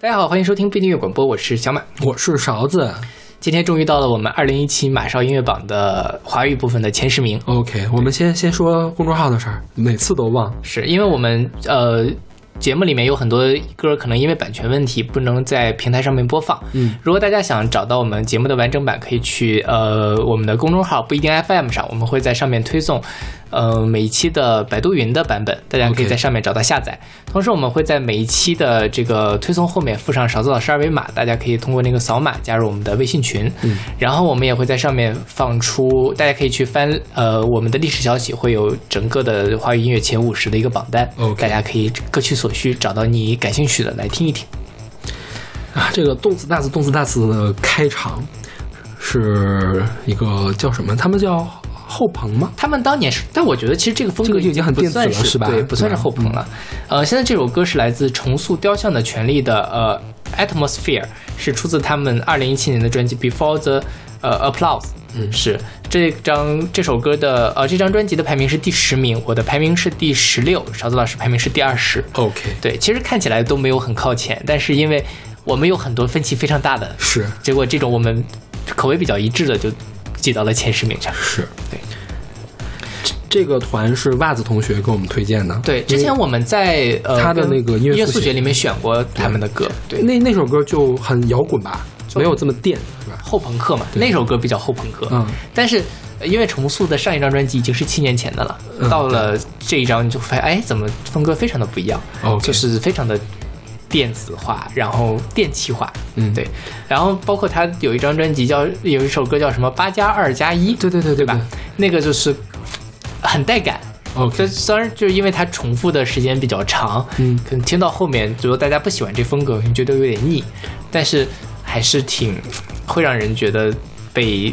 大家好，欢迎收听不订阅广播，我是小马，我是勺子。今天终于到了我们二零一七马少音乐榜的华语部分的前十名。OK，我们先先说公众号的事儿，每次都忘，是因为我们呃。节目里面有很多歌，可能因为版权问题不能在平台上面播放。嗯，如果大家想找到我们节目的完整版，可以去呃我们的公众号不一定 FM 上，我们会在上面推送呃每一期的百度云的版本，大家可以在上面找到下载。同时，我们会在每一期的这个推送后面附上勺子老师二维码，大家可以通过那个扫码加入我们的微信群。嗯，然后我们也会在上面放出，大家可以去翻呃我们的历史消息，会有整个的华语音乐前五十的一个榜单。OK，大家可以各取所需，找到你感兴趣的来听一听。啊，这个动次大次动次大次的开场是一个叫什么？他们叫后朋吗？他们当年是，但我觉得其实这个风格这个已经很不电子了算是吧对，不算是后朋了。呃，现在这首歌是来自重塑雕像的权利的呃 Atmosphere，是出自他们二零一七年的专辑 Before the 呃 Applause。嗯是这张这首歌的呃这张专辑的排名是第十名，我的排名是第十六，勺子老师排名是第二十。OK，对，其实看起来都没有很靠前，但是因为我们有很多分歧非常大的，是结果这种我们口味比较一致的就挤到了前十名上。是，对。这。这个团是袜子同学给我们推荐的，对，之前我们在呃他的那个音乐音乐速学里面选过他们的歌，对，那那首歌就很摇滚吧，没有这么电，是吧？后朋克嘛，那首歌比较后朋克，嗯，但是呃因为重塑的上一张专辑已经是七年前的了，嗯到了这一张你就发现，哎，怎么风格非常的不一样 OK 就是非常的电子化，然后电气化，嗯。对，然后包括他有一张专辑叫有一首歌叫什么八加二加一，对对对对吧？那个就是很带感。这虽然就是因为它重复的时间比较长，嗯。可能听到后面，如果大家不喜欢这风格，可能觉得有点腻，但是还是挺会让人觉得被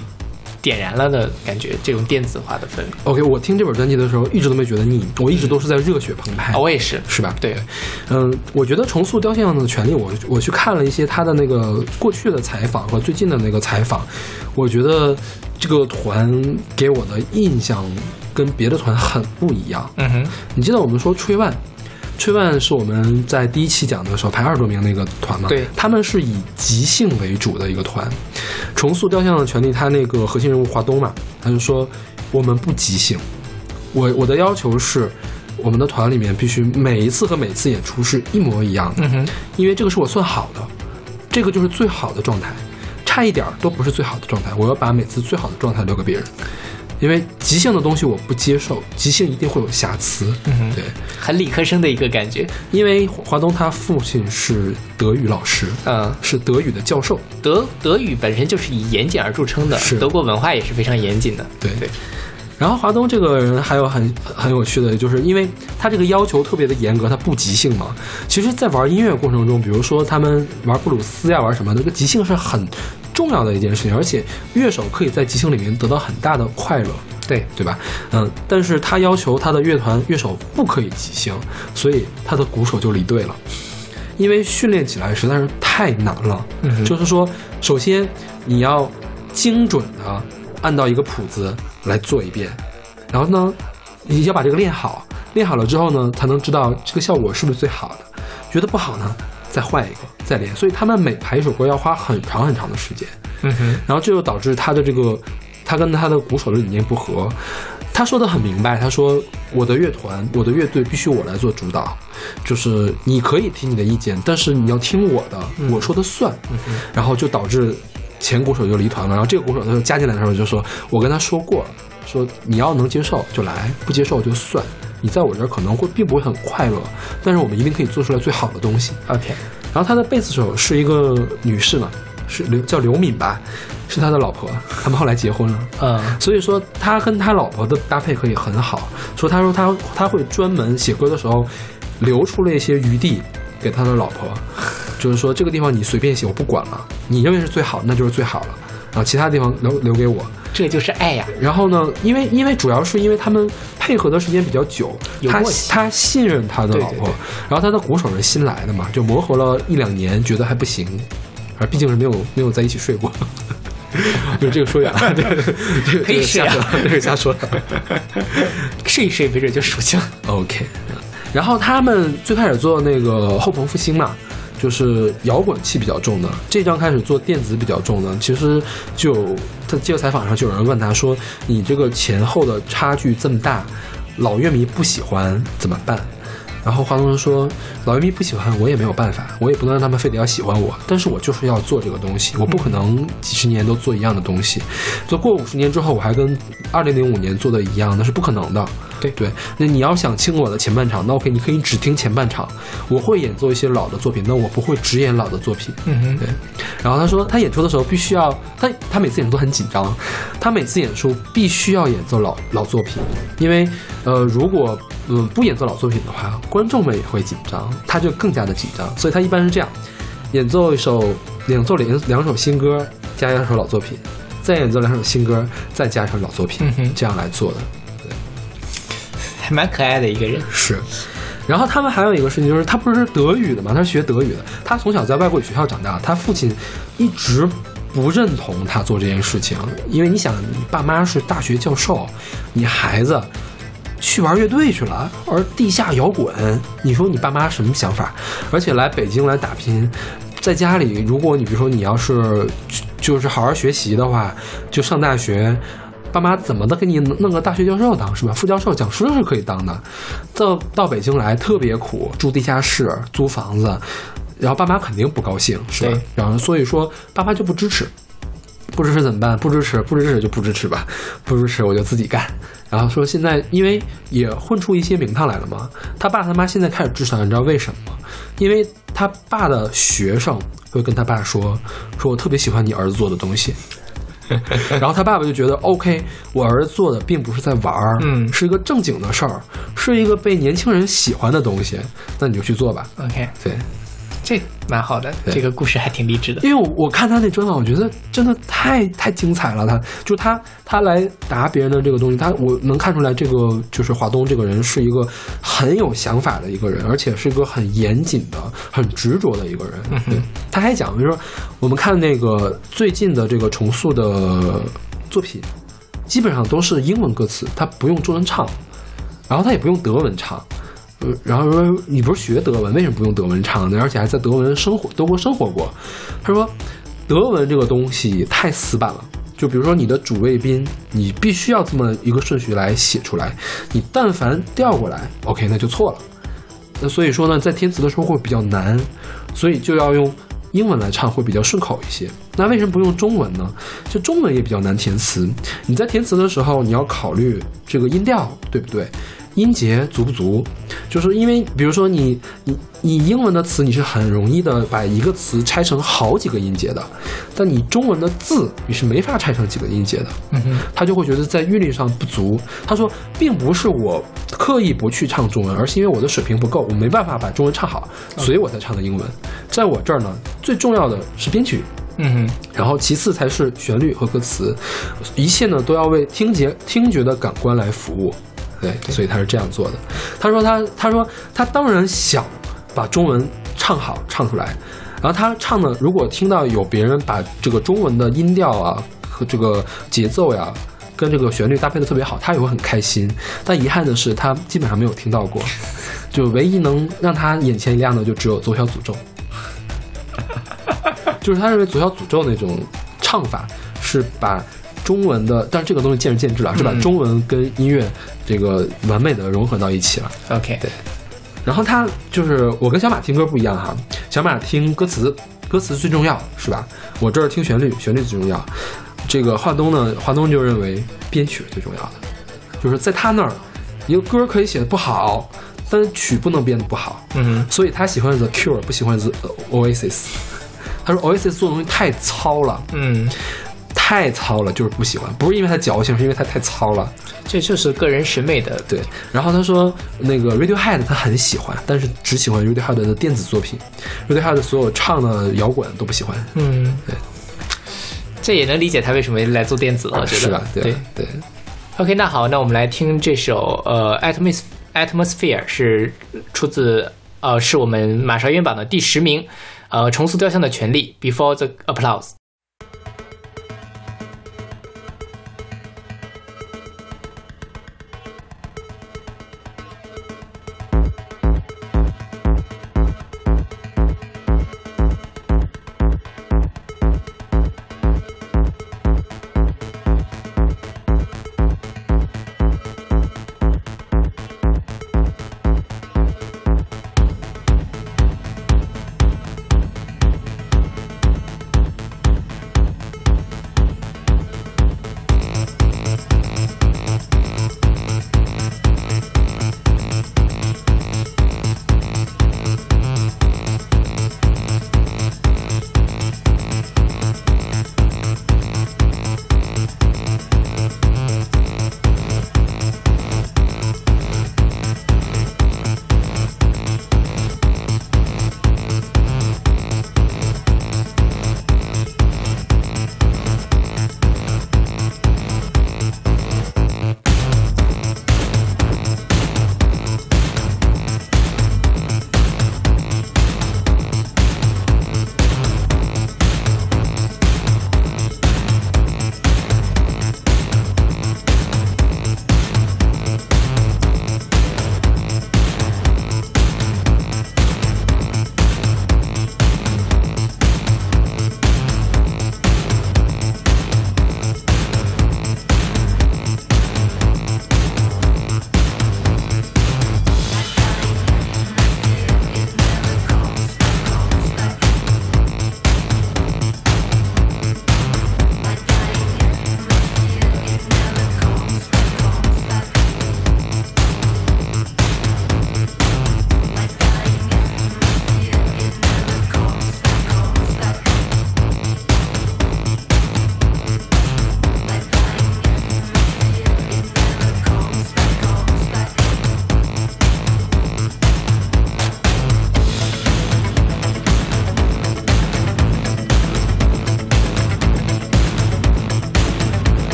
点燃了的感觉，这种电子化的氛围。OK，我听这本专辑的时候一直都没觉得腻，我一直都是在热血澎湃。啊，我也是，是吧？对，嗯，我觉得重塑雕像的权利，我我去看了一些他的那个过去的采访和最近的那个采访，我觉得这个团给我的印象跟别的团很不一样。嗯哼，你记得我们说吹万，吹万是我们在第一期讲的时候排二十多名那个团嘛？对他们是以即兴为主的一个团。重塑雕像的权利，他那个核心人物华东嘛，他就说我们不即兴，我我的要求是。我们的团里面必须每一次和每次演出是一模一样的，嗯哼，因为这个是我算好的，这个就是最好的状态，差一点儿都不是最好的状态。我要把每次最好的状态留给别人，因为即兴的东西我不接受，即兴一定会有瑕疵。嗯哼对，很理科生的一个感觉。因为华东他父亲是德语老师，嗯，是德语的教授。德德语本身就是以严谨而著称的，是德国文化也是非常严谨的。对对，然后华东这个人还有很很有趣的，就是因为他这个要求特别的严格，他不即兴嘛。其实，在玩音乐过程中，比如说他们玩布鲁斯呀，玩什么，这个即兴是很重要的一件事情，而且乐手可以在即兴里面得到很大的快乐。对，对吧？嗯，但是他要求他的乐团乐手不可以即兴，所以他的鼓手就离队了，因为训练起来实在是太难了。嗯就是说，首先你要精准的按照一个谱子来做一遍，然后呢，你要把这个练好，练好了之后呢，才能知道这个效果是不是最好的。觉得不好呢，再换一个，再连。所以他们每排一首歌要花很长很长的时间。嗯哼，然后这就导致他的这个，他跟他的鼓手的理念不合。他说的很明白，他说我的乐团，我的乐队必须我来做主导，就是你可以提你的意见，但是你要听我的，我说的算。然后就导致前鼓手就离团了，然后这个鼓手他就加进来的时候就说，我跟他说过了，说你要能接受就来，不接受就算。你在我这儿可能会并不会很快乐，但是我们一定可以做出来最好的东西。OK，然后他的贝斯手是一个女士嘛，是刘叫刘敏吧，是他的老婆，他们后来结婚了。嗯所以说他跟他老婆的搭配可以很好。说他说他他会专门写歌的时候留出了一些余地给他的老婆，就是说这个地方你随便写我不管了，你认为是最好那就是最好了，然后其他地方留留给我。这就是爱呀。然后呢，因为因为主要是因为他们配合的时间比较久，他他信任他的老婆，对对对然后他的鼓手是新来的嘛，就磨合了一两年，觉得还不行，而毕竟是没有没有在一起睡过。就这个说远了，这个这个可以是呀说，这个瞎说的。睡一睡，没准就熟悉了。OK，然后他们最开始做那个后朋复兴嘛，就是摇滚气比较重的，这张开始做电子比较重的，其实就有他接受采访上就有人问他说：“你这个前后的差距这么大，老乐迷不喜欢怎么办？”然后华东说：“老乐迷不喜欢，我也没有办法，我也不能让他们非得要喜欢我，但是我就是要做这个东西，我不可能几十年都做一样的东西，做过五十年之后我还跟二零零五年做的一样，那是不可能的。对对，那你要想听我的前半场，那 OK，你可以只听前半场，我会演奏一些老的作品，那我不会只演老的作品。嗯哼，对，然后他说他演出的时候必须要他他每次演出都很紧张，他每次演出必须要演奏老老作品，因为呃如果嗯不演奏老作品的话，观众们也会紧张，他就更加的紧张，所以他一般是这样，演奏一首演奏两两首新歌加一首老作品，再演奏两首新歌再加上老作品，嗯这样来做的。还蛮可爱的一个人。是，然后他们还有一个事情就是，他不是德语的嘛，他是学德语的。他从小在外国语学校长大，他父亲一直不认同他做这件事情，因为你想，你爸妈是大学教授，你孩子去玩乐队去了，而地下摇滚，你说你爸妈什么想法？而且来北京来打拼，在家里，如果你比如说你要是就是好好学习的话，就上大学。爸妈怎么的给你弄个大学教授当是吧？副教授、讲师是可以当的。到到北京来特别苦，住地下室、租房子，然后爸妈肯定不高兴，是吧？然后所以说爸妈就不支持，不支持怎么办？不支持，不支持就不支持吧，不支持我就自己干。然后说现在因为也混出一些名堂来了嘛，他爸他妈现在开始支持他，你知道为什么吗？因为他爸的学生会跟他爸说，说我特别喜欢你儿子做的东西。然后他爸爸就觉得，OK，我儿子做的并不是在玩儿，嗯是一个正经的事儿，是一个被年轻人喜欢的东西，那你就去做吧。OK，对，这蛮好的，这个故事还挺励志的。因为我我看他那专访，我觉得真的太太精彩了。他就他他来答别人的这个东西，他我能看出来，这个就是华东这个人是一个很有想法的一个人，而且是一个很严谨的、很执着的一个人。对，他还讲，就是说我们看那个最近的这个重塑的作品，基本上都是英文歌词，他不用中文唱，然后他也不用德文唱。呃，然后说你不是学德文，为什么不用德文唱呢？而且还在德文生活德国生活过。他说，德文这个东西太死板了。就比如说你的主谓宾，你必须要这么一个顺序来写出来，你但凡调过来，OK，那就错了。那所以说呢，在填词的时候会比较难，所以就要用英文来唱会比较顺口一些。那为什么不用中文呢？就中文也比较难填词。你在填词的时候，你要考虑这个音调对不对，音节足不足。就是因为比如说你你你英文的词，你是很容易的把一个词拆成好几个音节的，但你中文的字你是没法拆成几个音节的。嗯哼，他就会觉得在韵律上不足。他说，并不是我刻意不去唱中文，而是因为我的水平不够，我没办法把中文唱好，所以我才唱的英文。在我这儿呢，最重要的是编曲，嗯哼，然后其次才是旋律和歌词，一切呢都要为听觉听觉的感官来服务。对，所以他是这样做的。他说他他说他当然想把中文唱好唱出来，然后他唱的如果听到有别人把这个中文的音调啊和这个节奏呀。跟这个旋律搭配的特别好，他也会很开心。但遗憾的是，他基本上没有听到过，就唯一能让他眼前一亮的，就只有《左小诅咒》。就是他认为《左小诅咒》那种唱法是把中文的，但是这个东西见仁见智了，是把嗯中文跟音乐这个完美的融合到一起了。OK，对然后他就是我跟小马听歌不一样哈，小马听歌词，歌词最重要是吧？我这儿听旋律，旋律最重要。这个华东呢，华东就认为编曲是最重要的，就是在他那儿，一个歌可以写的不好，但是曲不能编的不好。嗯所以他喜欢 The Cure，不喜欢 The Oasis。他说 Oasis 做的东西太糙了，嗯，太糙了，就是不喜欢，不是因为它矫情，是因为它太糙了。这就是个人审美的对，然后他说那个 Radiohead 他很喜欢，但是只喜欢 Radiohead 的电子作品，Radiohead 所有唱的摇滚都不喜欢。嗯，对，这也能理解他为什么来做电子了，我觉得是吧？对对对，OK，那好，那我们来听这首呃《Atmos Atmosphere》是出自呃是我们马上音榜的第十名，呃重塑雕像的权利 Before the Applause。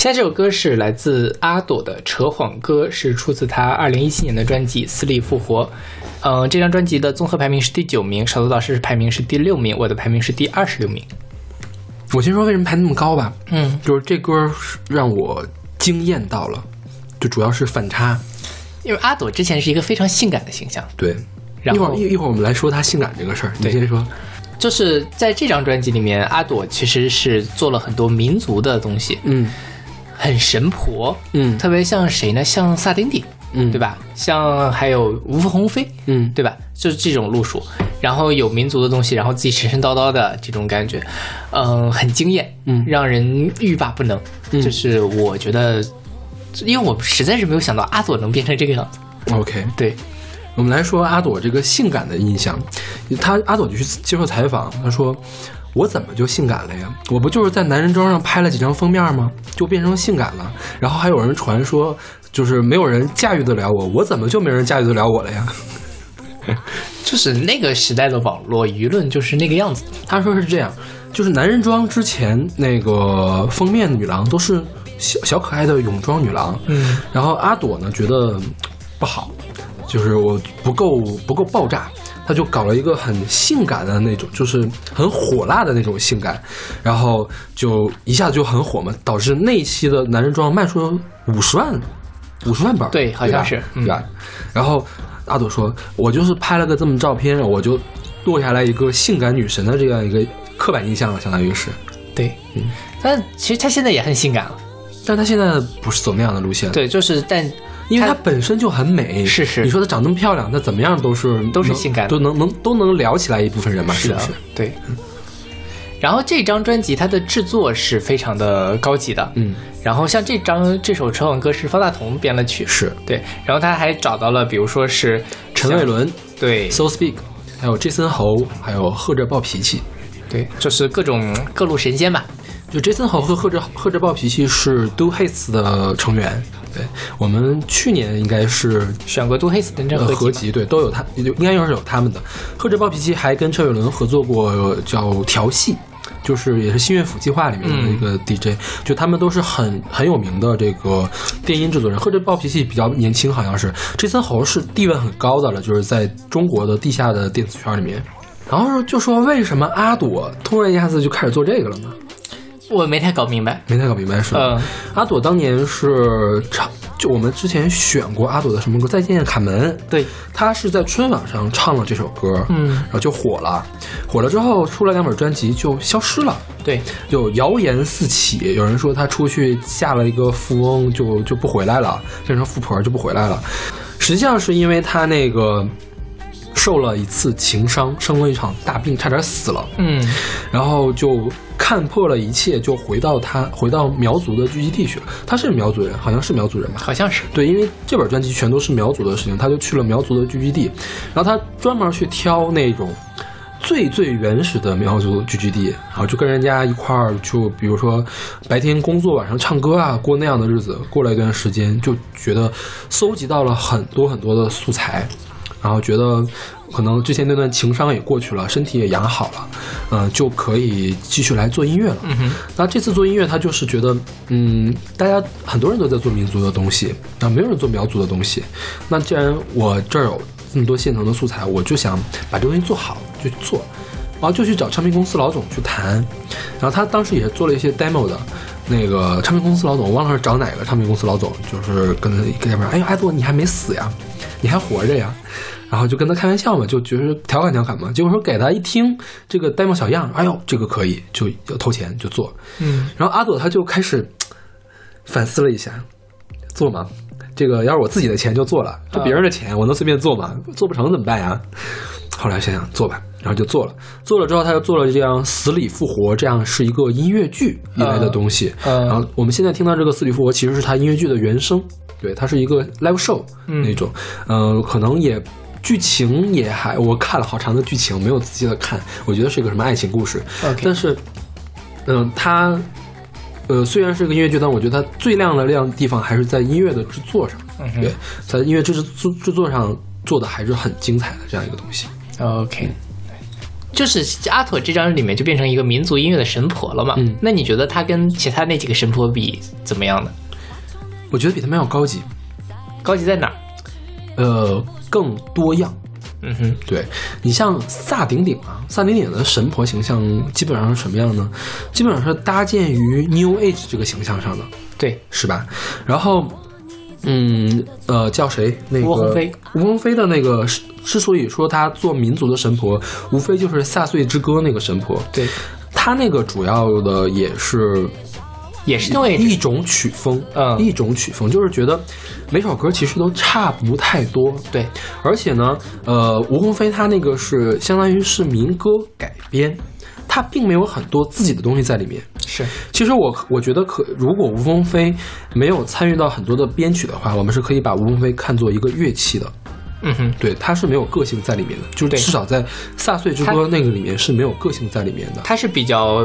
现在这首歌是来自阿朵的《扯谎歌》，是出自她二零一七年的专辑《死里复活》。嗯、这张专辑的综合排名是第九名，少多老师排名是第六名，我的排名是第二十六名。我先说为什么排那么高吧，嗯，就是这歌是让我惊艳到了，就主要是反差。因为阿朵之前是一个非常性感的形象，对，然后一会儿一一会儿我们来说她性感这个事儿，你对先说。就是在这张专辑里面，阿朵其实是做了很多民族的东西，嗯很神婆，嗯特别像谁呢？像萨丁丁，嗯，对？吧？像还有无缝鸿飞，嗯，对吧？就是这种路数，然后有民族的东西，然后自己神神叨叨的这种感觉，嗯、很惊艳，嗯让人欲罢不能。嗯就是我觉得，因为我实在是没有想到阿朵能变成这个样子。OK，对，我们来说阿朵这个性感的印象。她阿朵就去接受采访，她说：“我怎么就性感了呀？我不就是在男人装上拍了几张封面吗？就变成性感了。然后还有人传说，就是没有人驾驭得了我，我怎么就没人驾驭得了我了呀？” 就是那个时代的网络舆论就是那个样子。他说是这样，就是男人装之前那个封面女郎都是小小可爱的泳装女郎，嗯，然后阿朵呢觉得不好，就是我不够不够爆炸，他就搞了一个很性感的那种，就是很火辣的那种性感，然后就一下子就很火嘛，导致那一期的男人装卖出了五十万五十万本，对好像是对吧？然后阿朵说，我就是拍了个这么照片，我就落下来一个性感女神的这样一个刻板印象了，相当于是。对，嗯但其实她现在也很性感了。但她现在不是走那样的路线，，对，就是但因为她她本身就很美，是是。你说她长那么漂亮，那怎么样都是都是性感的。都能能都能聊起来一部分人嘛，是不是？对。然后这张专辑它的制作是非常的高级的，嗯，然后像这张这首《扯谎歌》是方大同编了曲，是。对，然后他还找到了，比如说是陈伟伦、对。So Speak，还有 Jason 侯，还有贺着暴脾气。对，就是各种各路神仙吧，就 Jason 侯和贺着贺着暴脾气是 Do Hates 的成员，对我们去年应该是选过杜黑斯的合集，对，都有他，应该又是有他们的。贺哲暴脾气还跟车伟伦合作过叫调戏。就是也是新乐府计划里面的一个 DJ，、就他们都是很很有名的这个电音制作人。贺哲暴脾气比较年轻，好像是 Jason 侯是地位很高的了，就是在中国的地下的电子圈里面。然后就说为什么阿朵突然一下子就开始做这个了呢？我没太搞明白，没太搞明白是吧？嗯。阿朵当年是唱，就我们之前选过阿朵的什么歌《再见卡门》，对，她是在春晚上唱了这首歌，嗯。然后就火了，火了之后出了两本专辑就消失了，对，就谣言四起，有人说她出去嫁了一个富翁就就不回来了，变成富婆就不回来了，实际上是因为她那个受了一次情伤，生了一场大病，差点死了，嗯然后就看破了一切，就回到他回到苗族的聚集地去了。他是苗族人，好像是苗族人吧？好像是，对，因为这本专辑全都是苗族的事情，他就去了苗族的聚集地，然后他专门去挑那种最最原始的苗族聚居地，然后就跟人家一块儿，就比如说白天工作，晚上唱歌啊，过那样的日子。过了一段时间，就觉得搜集到了很多很多的素材，然后觉得可能之前那段情伤也过去了，身体也养好了，嗯、就可以继续来做音乐了。嗯，那这次做音乐，他就是觉得，嗯，大家很多人都在做民族的东西，啊，没有人做苗族的东西。那既然我这儿有这么多现成的素材，我就想把这东西做好，就去做，然后就去找唱片公司老总去谈。然后他当时也做了一些 demo 的，那个唱片公司老总，我忘了是找哪个唱片公司老总，就是跟他跟他说，哎呦，阿朵你还没死呀，你还活着呀。然后就跟他开玩笑嘛，就觉得调侃调侃嘛。结果说给他一听这个 demo 小样，哎呦，这个可以，就要投钱就做。嗯然后阿朵他就开始反思了一下，做吗？这个要是我自己的钱就做了，这别人的钱我能随便做吗？做不成怎么办呀？后来想想做吧，然后就做了。做了之后，他又做了这样《死里复活》，这样是一个音乐剧一类的东西。嗯然后我们现在听到这个《死里复活》，其实是他音乐剧的原声，对，它是一个 live show 嗯那种。嗯、可能也剧情也还我看了好长的剧情，没有仔细的看，我觉得是一个什么爱情故事。但是，嗯、它，呃，虽然是个音乐剧，但我觉得它最亮的亮地方还是在音乐的制作上。嗯对，在音乐制制制作上做的还是很精彩的这样一个东西。OK，就是阿妥这张里面就变成一个民族音乐的神婆了嘛。嗯那你觉得他跟其他那几个神婆比怎么样呢？我觉得比他们要高级，高级在哪儿？呃，更多样。嗯哼，对你像萨顶顶啊，萨顶顶的神婆形象基本上是什么样呢？基本上是搭建于 New Age 这个形象上的，对，是吧？然后，嗯，呃，叫谁？那个吴鸿飞。吴鸿飞的那个之之所以说他做民族的神婆，无非就是《萨岁之歌》那个神婆。对，他那个主要的也是也是因为一种曲风，嗯一种曲风，就是觉得每首歌其实都差不太多，对，而且呢，呃，吴鸿飞他那个是相当于是民歌改编，他并没有很多自己的东西在里面。是其实我我觉得可，如果吴鸿飞没有参与到很多的编曲的话，我们是可以把吴鸿飞看作一个乐器的。嗯哼，对，他是没有个性在里面的，就是至少在《萨岁之歌》那个里面是没有个性在里面的。他是比较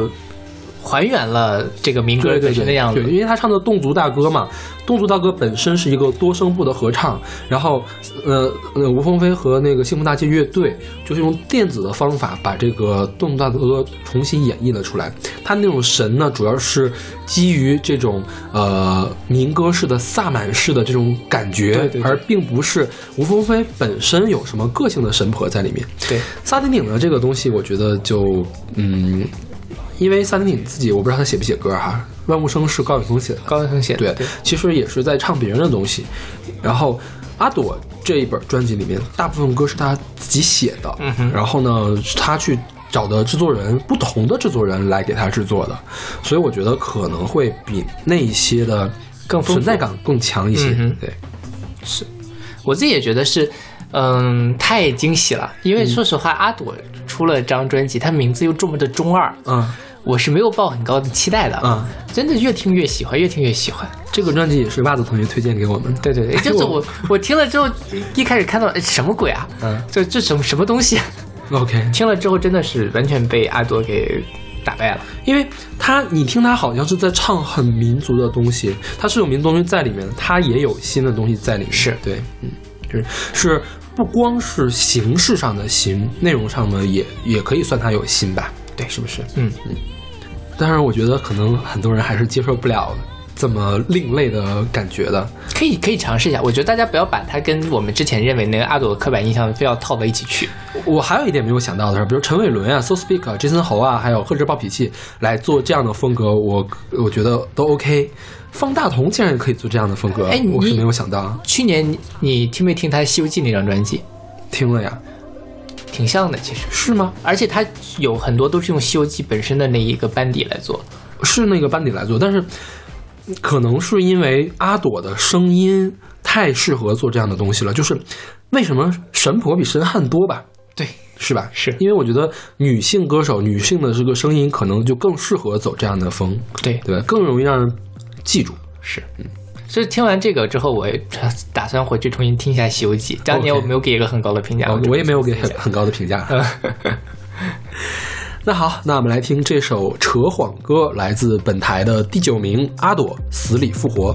还原了这个民歌本身的，样子对，。因为他唱的侗族大歌嘛，侗族大歌本身是一个多声部的合唱，然后呃呃，吴鸿飞和那个幸福大街乐队就是用电子的方法把这个侗族大歌重新演绎了出来。他那种神呢，主要是基于这种呃民歌式的萨满式的这种感觉，而并不是吴鸿飞本身有什么个性的神婆在里面。对，萨顶顶的这个东西，我觉得就嗯，因为萨顶顶自己我不知道他写不写歌哈，《万物生》是高晓松写的，高晓松写的对，其实也是在唱别人的东西。然后阿朵这一本专辑里面，大部分歌是他自己写的，嗯哼。然后呢，他去找的制作人，不同的制作人来给他制作的，所以我觉得可能会比那一些的更存在感更强一些。对，我自己也觉得是，嗯，太惊喜了。因为说实话，阿朵出了张专辑，她名字又这么的中二，嗯我是没有抱很高的期待的。嗯，真的越听越喜欢，越听越喜欢。这个专辑也是袜子同学推荐给我们的。对对对，就是我我听了之后，一开始看到哎什么鬼啊？嗯这这什么什么东西？，OK，听了之后真的是完全被阿朵给打败了。因为他，你听他好像是在唱很民族的东西，他是有民族东西在里面的，他也有新的东西在里面。是对，嗯，就是是不光是形式上的新，内容上呢也也可以算他有新吧？对，是不是？嗯嗯但是我觉得可能很多人还是接受不了这么另类的感觉的。可以可以尝试一下。我觉得大家不要把它跟我们之前认为那个阿朵的刻板印象非要套到一起去。我还有一点没有想到的是，比如陈伟伦啊、So Speak 啊、Jason 侯啊，还有贺知暴脾气来做这样的风格，我我觉得都 OK。方大同竟然也可以做这样的风格，哎我是没有想到。去年你你听没听他《西游记》那张专辑？听了呀，挺像的，其实，是吗？而且它有很多都是用《西游记》本身的那一个班底来做。是那个班底来做，但是可能是因为阿朵的声音太适合做这样的东西了。就是为什么神婆比神汉多吧？对，是吧？是因为我觉得女性歌手、女性的这个声音可能就更适合走这样的风，对，对吧？更容易让人记住。是，嗯。所以听完这个之后，我也打算回去重新听一下《西游记》。当年我没有给一个很高的评价，哦就我也没有给很高的评价。那好，那我们来听这首扯谎歌，来自本台的第九名阿朵死里复活。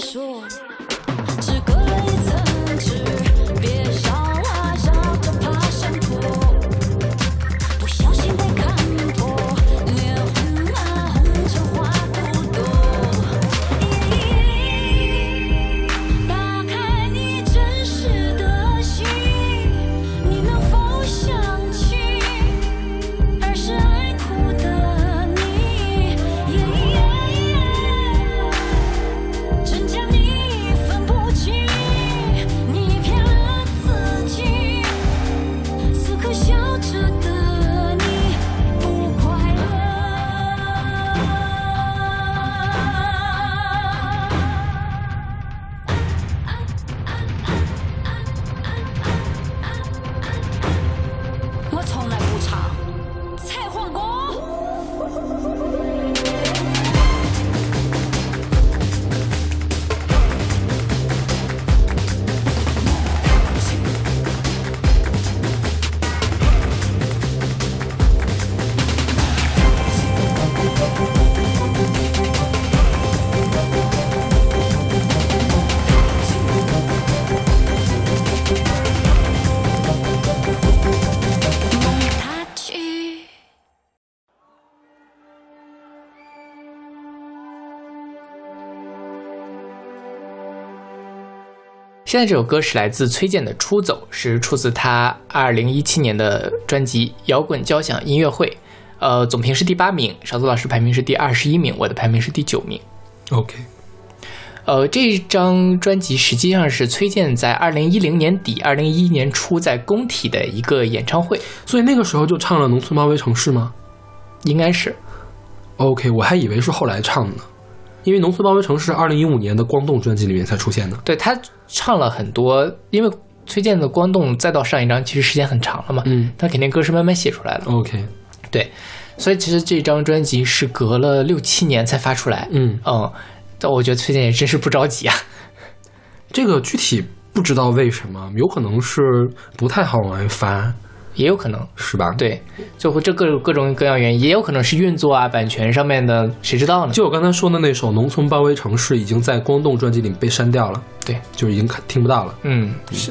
说，只隔了一层纸，现在这首歌是来自崔健的《出走》，是出自他二零一七年的专辑《摇滚交响音乐会》，呃，总评是第八名，勺子老师排名是第二十一名，我的排名是第九名。OK，呃，这张专辑实际上是崔健在二零一零年底、二零一一年初在工体的一个演唱会，所以那个时候就唱了《农村包围城市》吗应该是？OK，我还以为是后来唱的呢，因为《农村包围城市》二零一五年的《光动》专辑里面才出现的。对他唱了很多，因为崔健的《光动》再到上一张其实时间很长了嘛，嗯。他肯定歌是慢慢写出来的，OK，对，所以其实这张专辑是隔了六七年才发出来，嗯，嗯，但我觉得崔健也真是不着急啊。这个具体不知道为什么，有可能是不太好往外发，也有可能，是吧？，对，就会这各各种各样原因，也有可能是运作啊、版权上面的，谁知道呢？就我刚才说的那首《农村包围城市》已经在光动专辑里被删掉了，对，就已经看听不到了。嗯，是。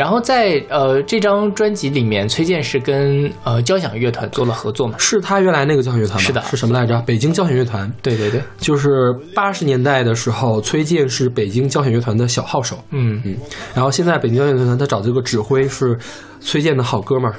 然后在呃这张专辑里面，崔健是跟呃交响乐团做了合作嘛？是他原来那个交响乐团吗？是的是什么来着？北京交响乐团。对对对，就是八十年代的时候，崔健是北京交响乐团的小号手，嗯，嗯，然后现在北京交响乐团他找这个指挥是崔健的好哥们儿，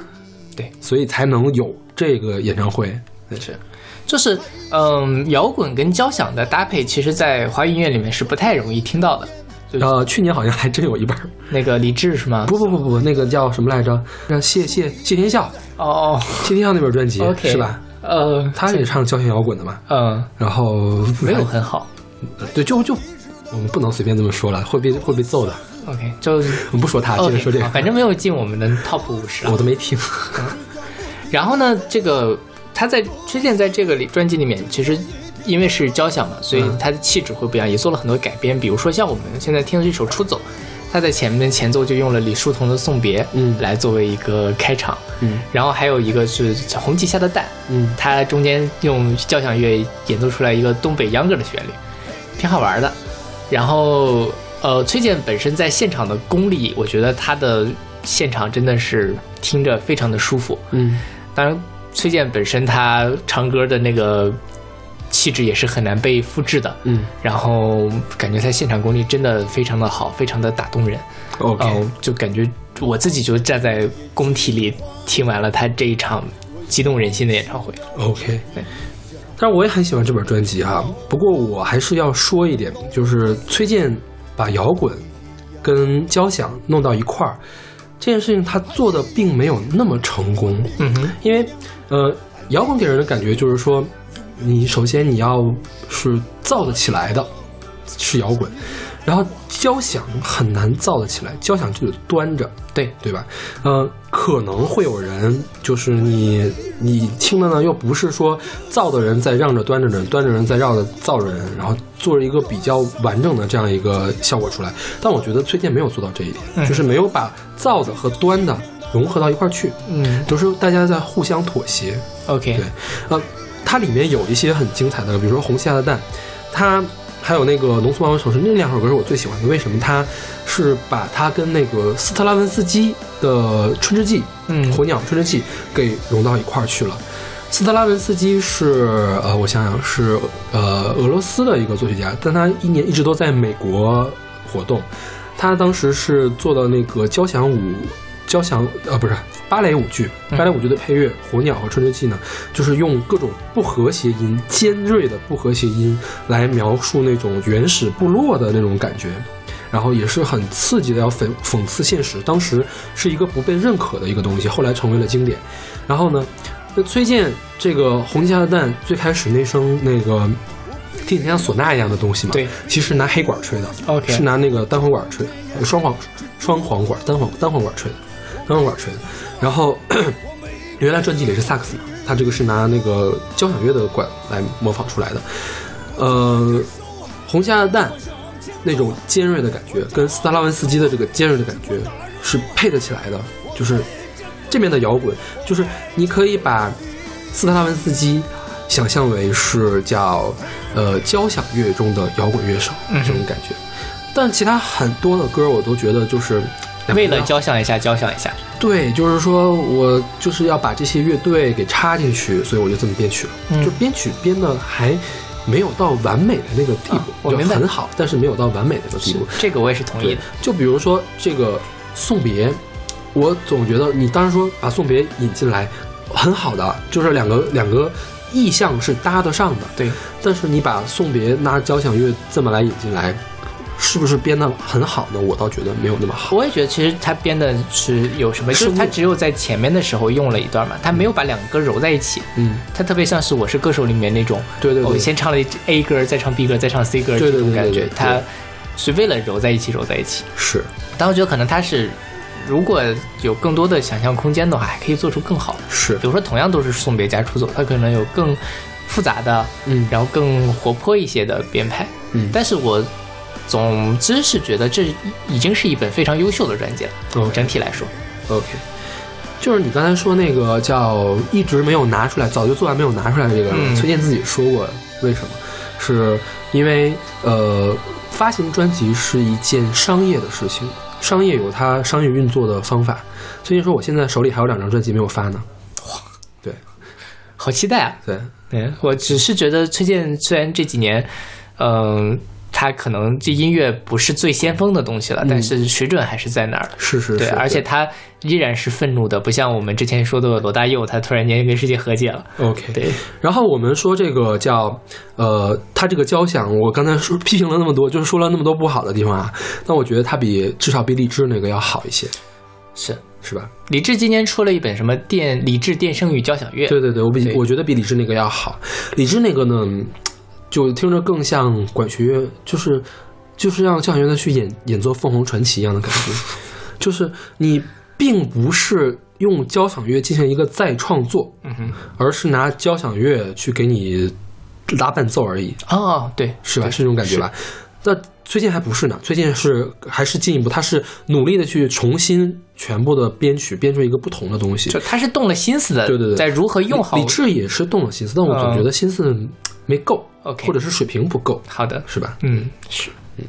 对，所以才能有这个演唱会。是，就是嗯，摇滚跟交响的搭配，其实在华语音乐里面是不太容易听到的。就呃，去年好像还真有一本儿，那个李志是吗？不不不不，那个叫什么来着？让谢谢谢天笑，哦哦谢天笑那本专辑是吧？？呃，他也唱交响摇滚的嘛，嗯，然后没有很好。对，就就我们不能随便这么说了，会被会被揍的。OK，就 我们不说他，接着说这个，反正没有进我们的 Top 五十啊我。都没听。然后呢，这个他在崔健在这个里专辑里面，其实因为是交响嘛，所以嗯他的气质会不一样，也做了很多改编。比如说像我们现在听的这首《出走》，它在前面前奏就用了李叔同的《送别》，嗯来作为一个开场。嗯然后还有一个是《红旗下的蛋》，嗯它中间用交响乐演奏出来一个东北秧歌的旋律，挺好玩的。然后呃，崔健本身在现场的功力，我觉得他的现场真的是听着非常的舒服。嗯当然，崔健本身他唱歌的那个气质也是很难被复制的。嗯然后感觉他现场功力真的非常的好，非常的打动人。，OK，、呃，就感觉我自己就站在工体里听完了他这一场激动人心的演唱会。OK，对但是我也很喜欢这本专辑哈。不过我还是要说一点，就是崔健把摇滚跟交响弄到一块儿，这件事情他做的并没有那么成功。嗯哼，因为呃，摇滚给人的感觉就是说，你首先你要是造得起来的，是摇滚，然后交响很难造得起来，交响就得端着。对，对吧？呃，可能会有人就是你你听的呢，又不是说造的人在让着端着人，端着人在绕着造着人，然后做了一个比较完整的这样一个效果出来。但我觉得崔健没有做到这一点，嗯就是没有把造的和端的融合到一块儿去，嗯都是大家在互相妥协。，OK，对，呃，它里面有一些很精彩的，比如说《红旗下的蛋》，它还有那个《浓缩漫游城市》那两首歌是我最喜欢的。为什么？它是把它跟那个斯特拉文斯基的《春之祭》嗯火鸟《春之祭》给融到一块儿去了。斯特拉文斯基是呃，我想想是呃俄罗斯的一个作曲家，但他一年一直都在美国活动。他当时是做的那个交响舞，交响呃不是芭蕾舞剧，芭蕾舞剧的配乐《火鸟》和《春之祭》呢，就是用各种不和谐音、尖锐的不和谐音来描述那种原始部落的那种感觉。然后也是很刺激的，要讽讽刺现实。当时是一个不被认可的一个东西，后来成为了经典。然后呢，那崔健这个《红旗下的蛋》最开始那声那个听起来像唢呐一样的东西嘛，对，其实拿黑管吹的是拿那个单簧管吹双簧双簧管单簧单簧管吹的，单簧管吹的。然后 原来专辑里是萨克斯嘛，他这个是拿那个交响乐的管来模仿出来的。呃，红虾的蛋那种尖锐的感觉，跟斯特拉文斯基的这个尖锐的感觉是配得起来的。就是这边的摇滚，就是你可以把斯特拉文斯基想象为是叫呃交响乐中的摇滚乐手这种感觉，但其他很多的歌我都觉得就是。为了交响一下，交响一下。对，就是说我就是要把这些乐队给插进去，所以我就这么编曲了。嗯就编曲编的还没有到完美的那个地步，就啊我明白很好，但是没有到完美的那个地步。这个我也是同意的。，就比如说这个送别，我总觉得你当时说把送别引进来很好的，就是两个两个意象是搭得上的。对，但是你把送别拿交响乐这么来引进来，是不是编的很好呢？我倒觉得没有那么好。我也觉得其实他编的是有什么，就是他只有在前面的时候用了一段嘛，他没有把两个歌揉在一起。嗯，他特别像是《我是歌手》里面那种，对对对我先唱了一 A 歌，再唱 B 歌，再唱 C 歌这种感觉他是为了揉在一起，揉在一起。是但我觉得可能他是，如果有更多的想象空间的话，还可以做出更好的。是比，如说，同样都是送别加出走，它可能有更复杂的，嗯然后更活泼一些的编排。嗯但是我总之是觉得这已经是一本非常优秀的专辑了。OK 整体来说，OK，就是你刚才说那个叫一直没有拿出来，早就做完没有拿出来的这个，嗯崔健自己说过，为什么？是因为呃，发行专辑是一件商业的事情，商业有它商业运作的方法。崔健说，我现在手里还有两张专辑没有发呢。对好期待啊！对，对我只是觉得崔健虽然这几年，嗯、他可能这音乐不是最先锋的东西了，但是水准还是在那儿是是是，而且他依然是愤怒的，不像我们之前说的罗大佑，他突然间跟世界和解了。OK。对，然后我们说这个叫呃，他这个交响，我刚才说批评了那么多，就是说了那么多不好的地方啊，但我觉得他比至少比李志那个要好一些，是是吧？李志今年出了一本什么电李志电声与交响乐，对对对，我比我觉得比李志那个要好。李志那个呢，就听着更像管弦乐，就是就是让交响乐的去演演奏凤凰传奇一样的感觉，就是你并不是用交响乐进行一个再创作，嗯哼，而是拿交响乐去给你拉伴奏而已，哦，对，是吧？是这种感觉吧？那最近还不是呢，最近是还是进一步，他是努力的去重新全部的编曲，编出一个不同的东西。就他是动了心思的，对对对在如何用好李志也是动了心思，但我总嗯觉得心思没够、OK 或者是水平不够，好的，是吧？嗯，是。嗯。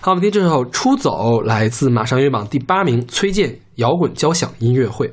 好，我们听这首《出走》，来自马上乐榜第八名，崔健摇滚交响音乐会。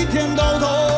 一天到头。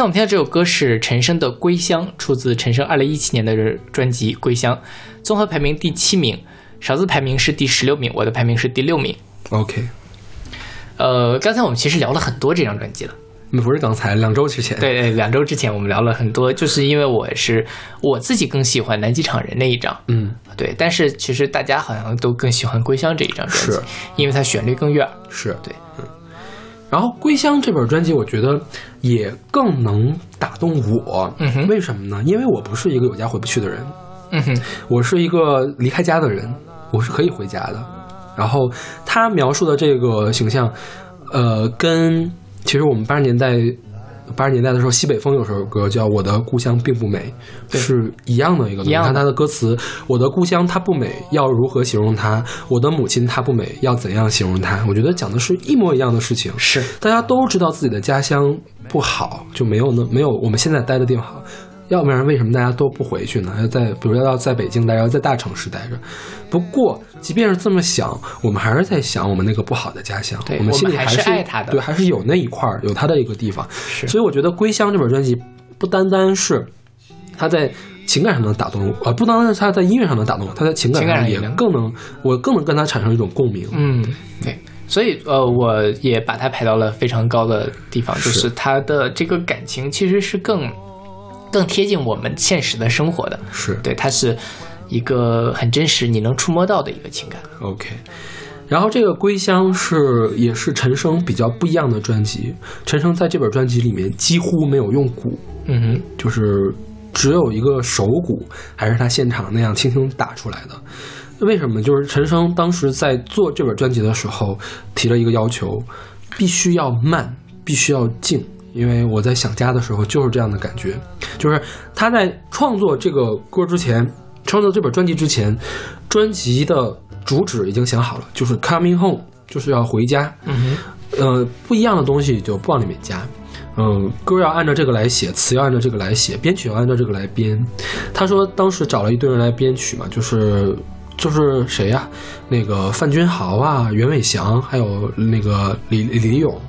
在我们听到这首歌是陈升的《归乡》，出自陈升二零一七年的专辑《归乡》，综合排名第七名，勺子排名是第十六名，我的排名是第六名。OK，呃，刚才我们其实聊了很多这张专辑了。不是刚才两周之前，对对，两周之前我们聊了很多，就是因为我是我自己更喜欢南极场人那一张，嗯，对，但是其实大家好像都更喜欢《归乡》这一张专辑是，因为它旋律更悦耳。是对，嗯。然后《归乡》这本专辑，我觉得也更能打动我。嗯哼为什么呢？因为我不是一个有家回不去的人，嗯哼，我是一个离开家的人，我是可以回家的。然后他描述的这个形象，呃，跟其实我们八十年代八十年代的时候，西北风有首歌叫《我的故乡并不美》，是一样的一个你看他的歌词：“我的故乡它不美，要如何形容它？我的母亲她不美，要怎样形容它？”我觉得讲的是一模一样的事情。是大家都知道自己的家乡不好，就没有那没有我们现在待的地方好。要不然为什么大家都不回去呢？要在，比如要在北京待着，要在大城市待着。不过，即便是这么想，我们还是在想我们那个不好的家乡。对我们心里还是是爱他的对，还是有那一块儿，有他的一个地方。是所以我觉得《归乡》这本专辑不单单是他在情感上能打动我，呃，不单单是他在音乐上能打动我，他在情感上也情感上也能更能，我更能跟他产生一种共鸣。嗯，对，所以呃，我也把他排到了非常高的地方，就是他的这个感情其实是更更贴近我们现实的生活的，是对，它是一个很真实、你能触摸到的一个情感。OK，然后这个《归乡是》也是陈升比较不一样的专辑。陈升在这本专辑里面几乎没有用鼓，嗯哼，就是只有一个手鼓，还是他现场那样轻轻打出来的。为什么？就是陈升当时在做这本专辑的时候提了一个要求，必须要慢，必须要静。因为我在想家的时候就是这样的感觉，就是他在创作这个歌之前，创作这本专辑之前，专辑的主旨已经想好了，就是 coming home，就是要回家。嗯哼呃，不一样的东西就不往里面加。嗯，歌要按照这个来写，词要按照这个来写，编曲要按照这个来编。他说当时找了一堆人来编曲嘛，就是就是谁呀、那个范君豪啊、袁伟翔，还有那个李李李勇，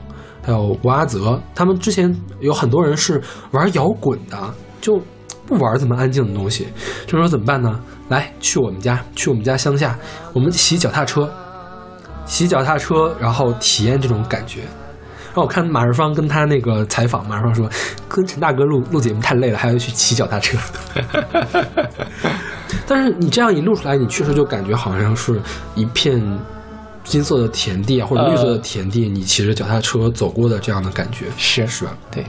还有吴阿泽，他们之前有很多人是玩摇滚的，就不玩这么安静的东西，就说怎么办呢？来，去我们家，去我们家乡下，我们骑脚踏车，骑脚踏车，然后体验这种感觉。然后我看马日芳跟他那个采访，马日芳说，跟陈大哥录录节目太累了，还要去骑脚踏车。但是你这样一录出来，你确实就感觉好像是一片金色的田地啊，或者绿色的田地，你骑着脚踏车走过的这样的感觉，是。是吧？对。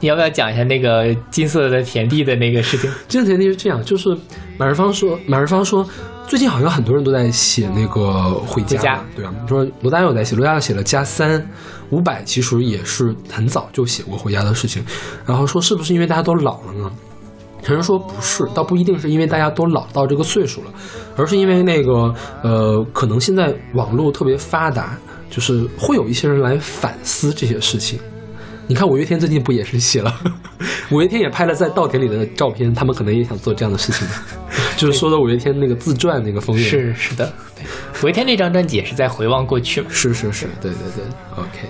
你要不要讲一下那个金色的田地的那个事情？金色田地是这样，就是马日芳说，马日芳说，最近好像很多人都在写那个回家，回家。对啊，你说罗大佑在写，罗大佑写了加三，伍佰其实也是很早就写过回家的事情，然后说是不是因为大家都老了呢？陈升说不是，倒不一定是因为大家都老到这个岁数了，而是因为那个呃，可能现在网络特别发达，就是会有一些人来反思这些事情。你看五月天最近不也是写了，五月天也拍了在稻田里的照片，他们可能也想做这样的事情，就是说的五月天那个自传那个封面。是是的，对，五月天那张专辑也是在回望过去嘛。是是是，对对对，OK。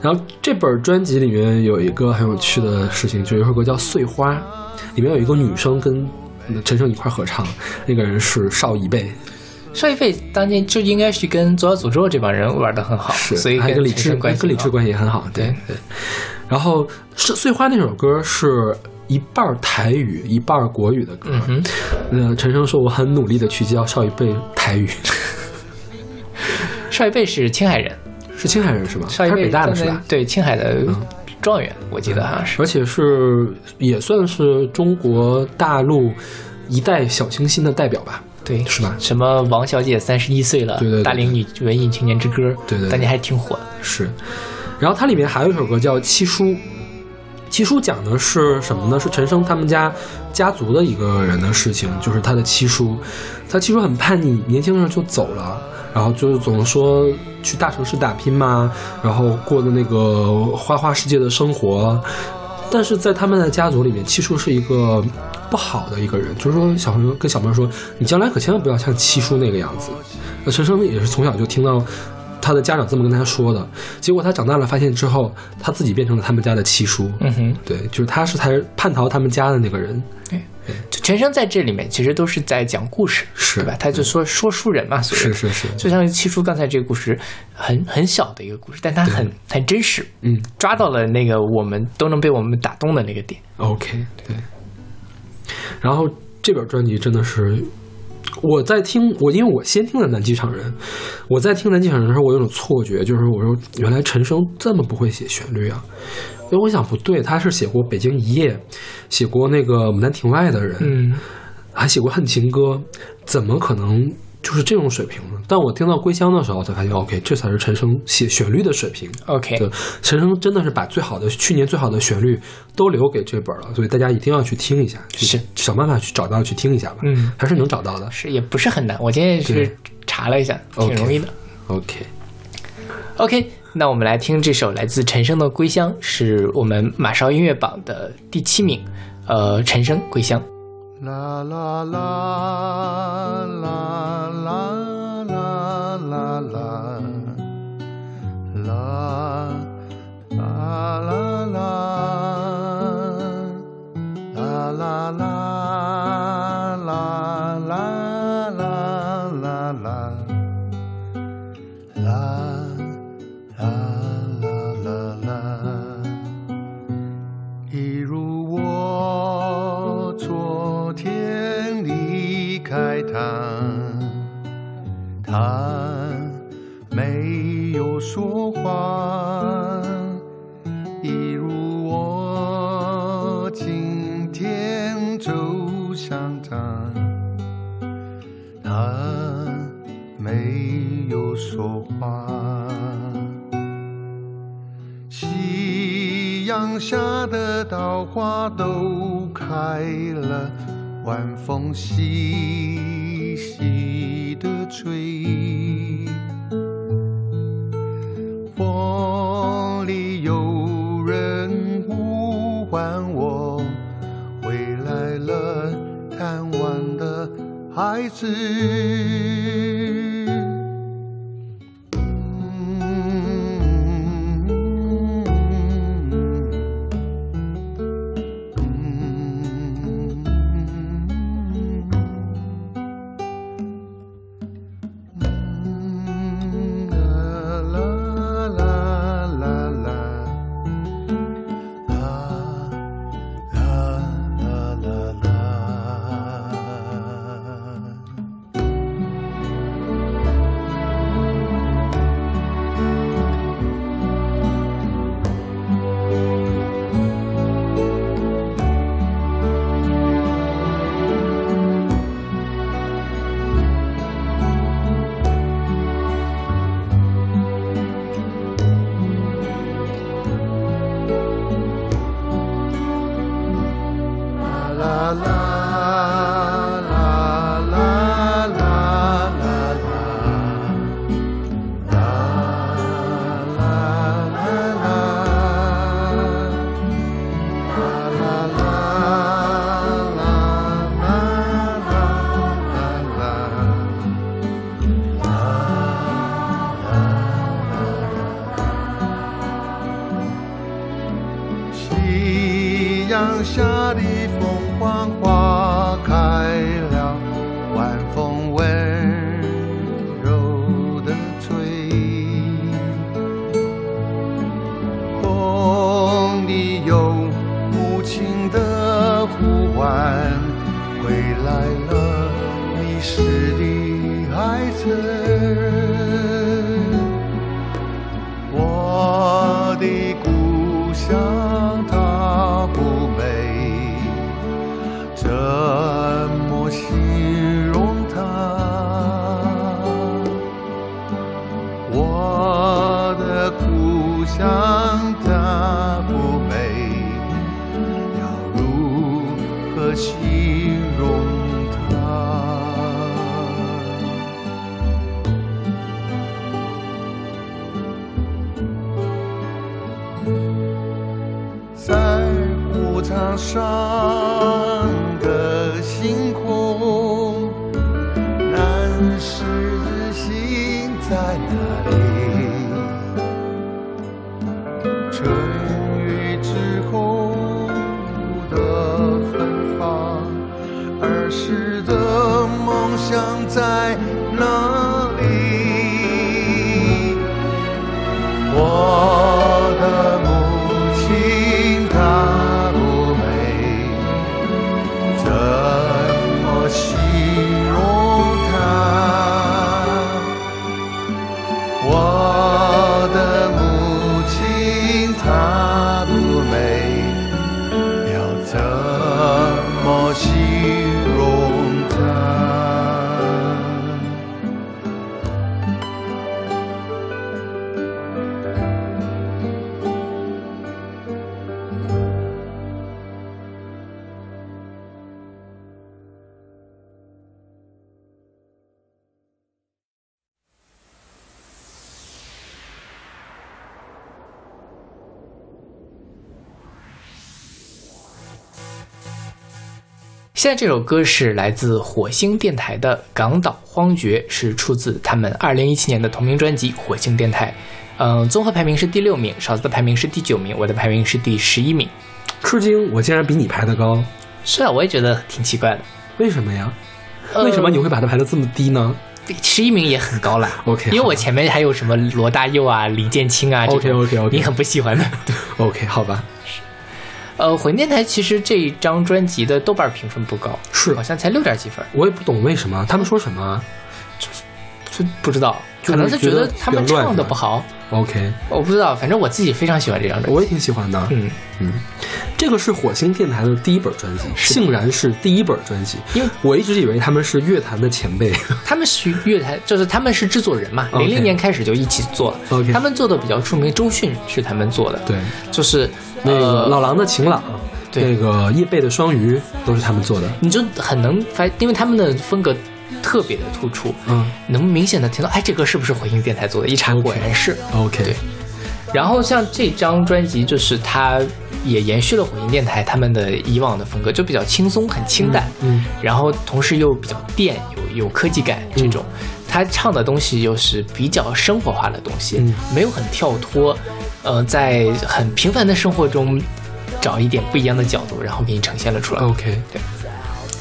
然后这本专辑里面有一个很有趣的事情，就有一首歌叫《碎花》，里面有一个女生跟陈升一块儿合唱，那个人是邵一贝，邵一贝当年就应该是跟左小诅咒这帮人玩的很好，是，所以还跟李志关系跟李志关系也很好，对对对。然后是《碎花》那首歌是一半儿台语一半儿国语的歌，嗯哼，呃，陈升说我很努力的去教邵一贝台语，邵一贝是青海人，是青海人是吧？邵一贝北大的是吧？嗯对，青海的状元，我记得好像是。而且是也算是中国大陆一代小清新的代表吧？对，是吧什么王小姐三十一岁了，对对对大龄女文艺青年之歌，对对对当年还挺火的。是。然后它里面还有一首歌叫《七叔》，七叔讲的是什么呢？是陈升他们家家族的一个人的事情，就是他的七叔。他七叔很叛逆，年轻的时候就走了，然后就是总说去大城市打拼嘛，然后过的那个花花世界的生活。但是在他们的家族里面，七叔是一个不好的一个人，就是说小朋友跟小朋友说，你将来可千万不要像七叔那个样子。那陈升也是从小就听到他的家长这么跟他说的，结果他长大了发现之后，他自己变成了他们家的七叔。嗯哼，对，就是他是才叛逃他们家的那个人。就陈升在这里面其实都是在讲故事，是对吧？他就说说书人嘛，是是是就像七叔刚才这个故事，很很小的一个故事，但它很很真实，嗯抓到了那个我们都能被我们打动的那个点。，OK，对。然后这本专辑真的是，我在听我，因为我先听了《南机场人》，我在听《南机场人》的时候，我有种错觉，就是我说原来陈升这么不会写旋律啊。因为我想不对，他是写过《北京一夜》，写过那个《牡丹亭外的人》，嗯，还写过《恨情歌》，怎么可能就是这种水平的？但我听到《归乡》的时候，我才发现，OK，这才是陈升写旋律的水平。OK，对，陈升真的是把最好的去年最好的旋律都留给这本了，所以大家一定要去听一下，就是想办法去找到去听一下吧。嗯还是能找到的。是也不是很难，我今天也是查了一下，挺容易的。OK，OK，那我们来听这首来自陈升的《归乡》，是我们马少音乐榜的第七名。呃，陈升《归乡》。啦啦啦啦啦啦啦啦啦啦啦啦啦啦啦他没有说话。一如我今天走向他，他没有说话。夕阳下的稻花都开了，晚风习习的吹，风里有人呼唤我，回来了，贪玩的孩子。 자. 现在这首歌是来自火星电台的《港岛荒绝》，是出自他们二零一七年的同名专辑《火星电台》。嗯，综合排名是第六名，勺子的排名是第九名，我的排名是第十一名。吃惊，我竟然比你排的高，是啊，我也觉得挺奇怪的。为什么呀？呃为什么你会把它排的这么低呢？十一名也很高了 OK，因为我前面还有什么罗大佑啊、李建清啊这种 OK，OK，OK 你很不喜欢的。OK，好吧，呃，混电台其实这一张专辑的豆瓣评分不高，是好像才六点几分，我也不懂为什么他们说什么啊。就不知道，可能是觉觉得得他们唱的。不好，OK，我不知道，反正我自己非常喜欢这张专辑。我也挺喜欢的。嗯，嗯，这个是火星电台的第一本专辑，竟然是第一本专辑。因为我一直以为他们是乐坛的前辈。他们是乐坛，就是他们是制作人嘛零零年开始就一起做 OK 他们做的比较出名，周迅是他们做的，对，就是那个呃老狼的晴朗，对。那个叶蓓的双鱼都是他们做的。你就很能发，因为他们的风格特别的突出，嗯。能明显的听到，哎，这歌是不是火星电台做的？一查果然是。，OK，对。然后像这张专辑，就是它也延续了火星电台他们的以往的风格，就比较轻松，很清淡，嗯然后同时又比较电，有有科技感这种。他唱的东西又是比较生活化的东西，嗯。没有很跳脱，呃，在很平凡的生活中找一点不一样的角度，然后给你呈现了出来。，OK，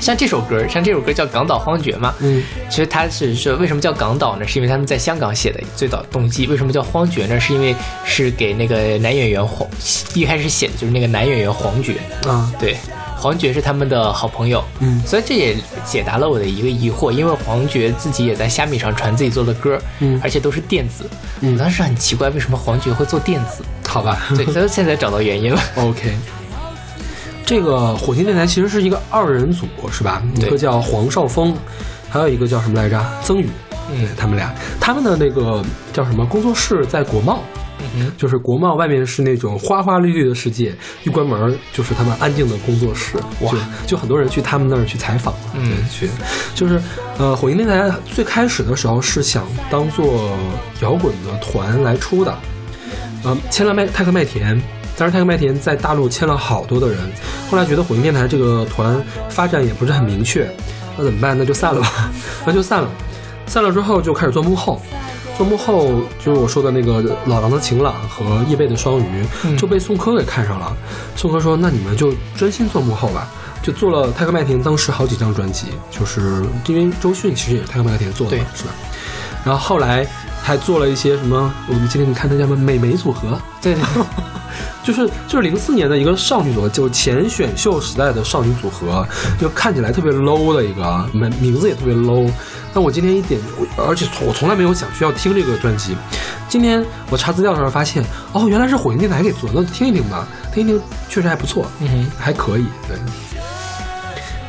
像这首歌，像这首歌叫《港岛荒绝》嘛，嗯。其实它是说为什么叫港岛呢？是因为他们在香港写的最早动机。为什么叫荒绝呢？是因为是给那个男演员黄一开始写的就是那个男演员黄觉，啊，对，黄觉是他们的好朋友，嗯。所以这也解答了我的一个疑惑，因为黄觉自己也在虾米上传自己做的歌，嗯。而且都是电子，嗯。我当时很奇怪为什么黄觉会做电子，好吧。对，所以现在找到原因了，，OK。这个火星电台其实是一个二人组，是吧？一个叫黄少峰，还有一个叫什么来着？曾宇。嗯他们俩，他们的那个叫什么工作室在国贸，嗯哼，就是国贸外面是那种花花绿绿的世界，一关门就是他们安静的工作室。哇就就很多人去他们那儿去采访，嗯对，去，就是呃，火星电台最开始的时候是想当做摇滚的团来出的，呃，签了麦泰克麦田。但是泰克麦田在大陆签了好多的人，后来觉得火星电台这个团发展也不是很明确，那怎么办？那就散了吧，那就散了。散了之后就开始做幕后，做幕后就是我说的那个老狼的晴朗和叶蓓的双鱼，嗯就被宋柯给看上了。宋柯说：“那你们就专心做幕后吧。”就做了泰克麦田当时好几张专辑，就是因为周迅其实也是泰克麦田做的嘛，是吧？然后后来还做了一些什么，我们今天你看它叫什么美眉组合，对对对，就是就是零四年的一个少女组合，就前选秀时代的少女组合，就看起来特别 low 的一个名名字也特别 low。但我今天一点，我而且从我从来没有想需要听这个专辑。今天我查资料的时候发现，哦，原来是火星电台给做的，那听一听吧，听一听确实还不错，嗯哼，还可以。对，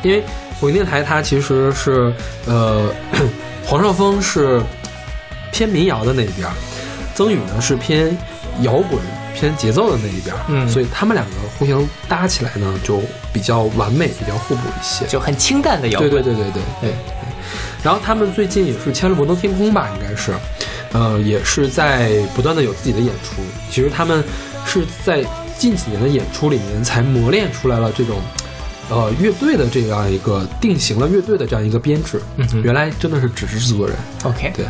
因为火星电台它其实是呃，黄少峰是偏民谣的那一边，曾宇呢是偏摇滚、偏节奏的那一边，嗯所以他们两个互相搭起来呢，就比较完美，比较互补一些。就很清淡的摇滚，对对对对对对。然后他们最近也是签了摩登天空吧，应该是，呃，也是在不断的有自己的演出。其实他们是在近几年的演出里面才磨练出来了这种，呃，乐队的这样一个定型了乐队的这样一个编制。嗯哼原来真的是只是制作人。OK，对，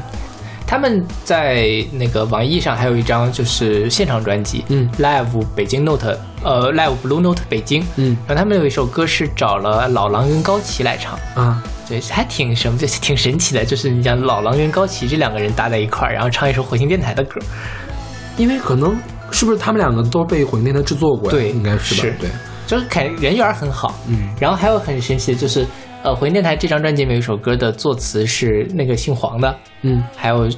他们在那个网易上还有一张就是现场专辑，嗯，Live 北京 Note，呃，Live Blue Note 北京，嗯然后他们有一首歌是找了老狼跟高旗来唱，啊，对，还挺什么，就挺神奇的。就是你讲老狼跟高旗这两个人搭在一块儿，然后唱一首火星电台的歌，因为可能是不是他们两个都被火星电台制作过呀？对应该是吧？是对，就是肯人缘很好。嗯，然后还有很神奇的就是，呃，火星电台这张专辑里面有一首歌的作词是那个姓黄的，嗯，还有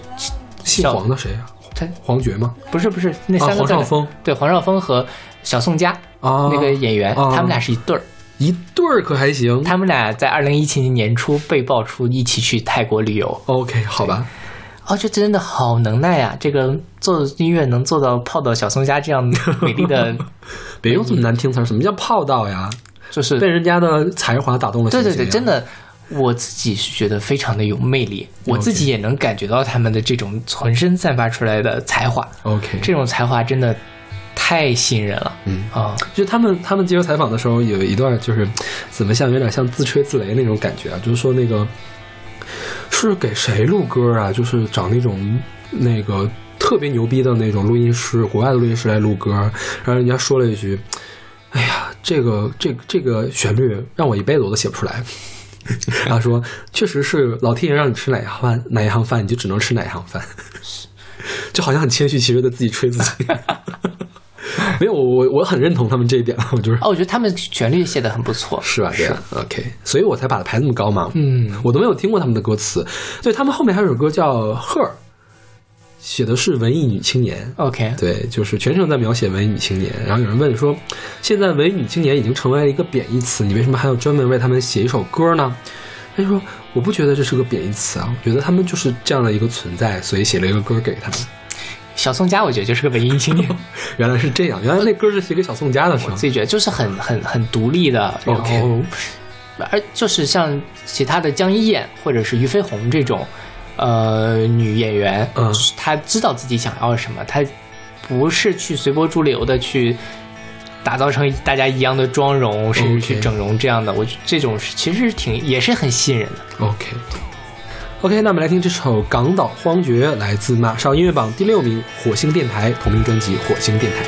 姓黄的谁呀、他黄觉吗？不是不是那啊，三个字的、黄少峰对黄少峰和小宋佳、啊，那个演员，啊他们俩是一对儿。一对儿可还行。他们俩在二零一七年年初被爆出一起去泰国旅游，OK，好吧，哦，这真的好能耐呀、这个做音乐能做到泡到小宋佳这样美丽的，别用这么难听词儿。什么叫泡到呀？就是被人家的才华打动了心。对对对，真的，我自己是觉得非常的有魅力，我自己也能感觉到他们的这种浑身散发出来的才华，OK。这种才华真的太吸引人了。嗯啊、就他们他们接受采访的时候，有一段就是怎么像有点像自吹自擂那种感觉啊，就是说那个是给谁录歌啊？就是找那种那个特别牛逼的那种录音师，国外的录音师来录歌，然后人家说了一句：“哎呀，这个这个这个旋律让我一辈子我都写不出来。”他说：“确实是老天爷让你吃哪一行饭，哪一行饭你就只能吃哪一行饭。”就好像很谦虚，其实在自己吹自己。没有，我我我很认同他们这一点，我就是哦，我觉得他们旋律写的很不错。是吧？对啊，OK，所以我才把它排那么高嘛。嗯，我都没有听过他们的歌词，对他们后面还有首歌叫《Her》，写的是文艺女青年。OK，对，就是全程在描写文艺女青年。然后有人问说，现在文艺女青年已经成为了一个贬义词，你为什么还要专门为他们写一首歌呢？他就说，我不觉得这是个贬义词啊，我觉得他们就是这样的一个存在，所以写了一个歌给他们。小宋佳我觉得就是个文艺青年，原来是这样，原来那歌是写给小宋佳的，是吗我自？己觉得就是很很很独立的，然 OK 后而就是像其他的江一燕或者是俞飞鸿这种呃女演员，嗯她知道自己想要什么，她不是去随波逐流的去。打造成大家一样的妆容，甚至去整容这样的，我觉得这种是其实是挺也是很吸引人的。OK。OK，那我们来听这首《港岛荒绝》，来自马上音乐榜第六名，火星电台同名专辑《火星电台》。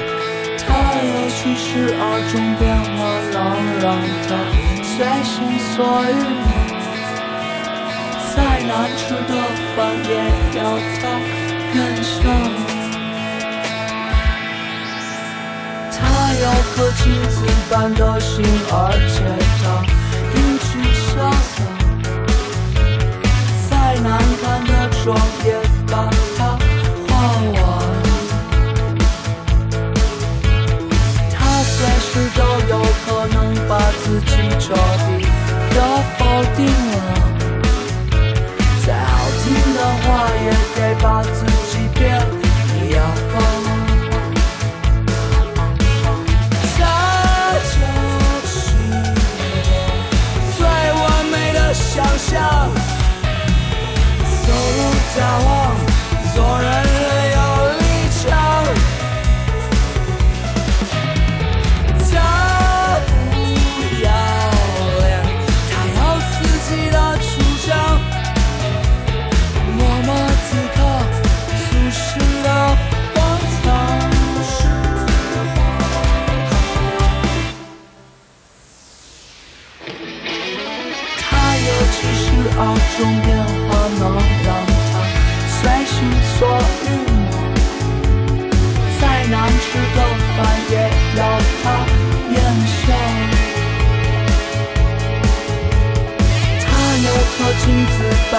他有七十二种变化，能让他随心所欲。难吃的饭也要他原香。他有颗金子般的心，而且他一直潇洒。再难看的妆也把它画完。他随时都有可能把自己彻底的否定了，我也得把自己变哑巴。他就是最完美的想象，走路大王，做人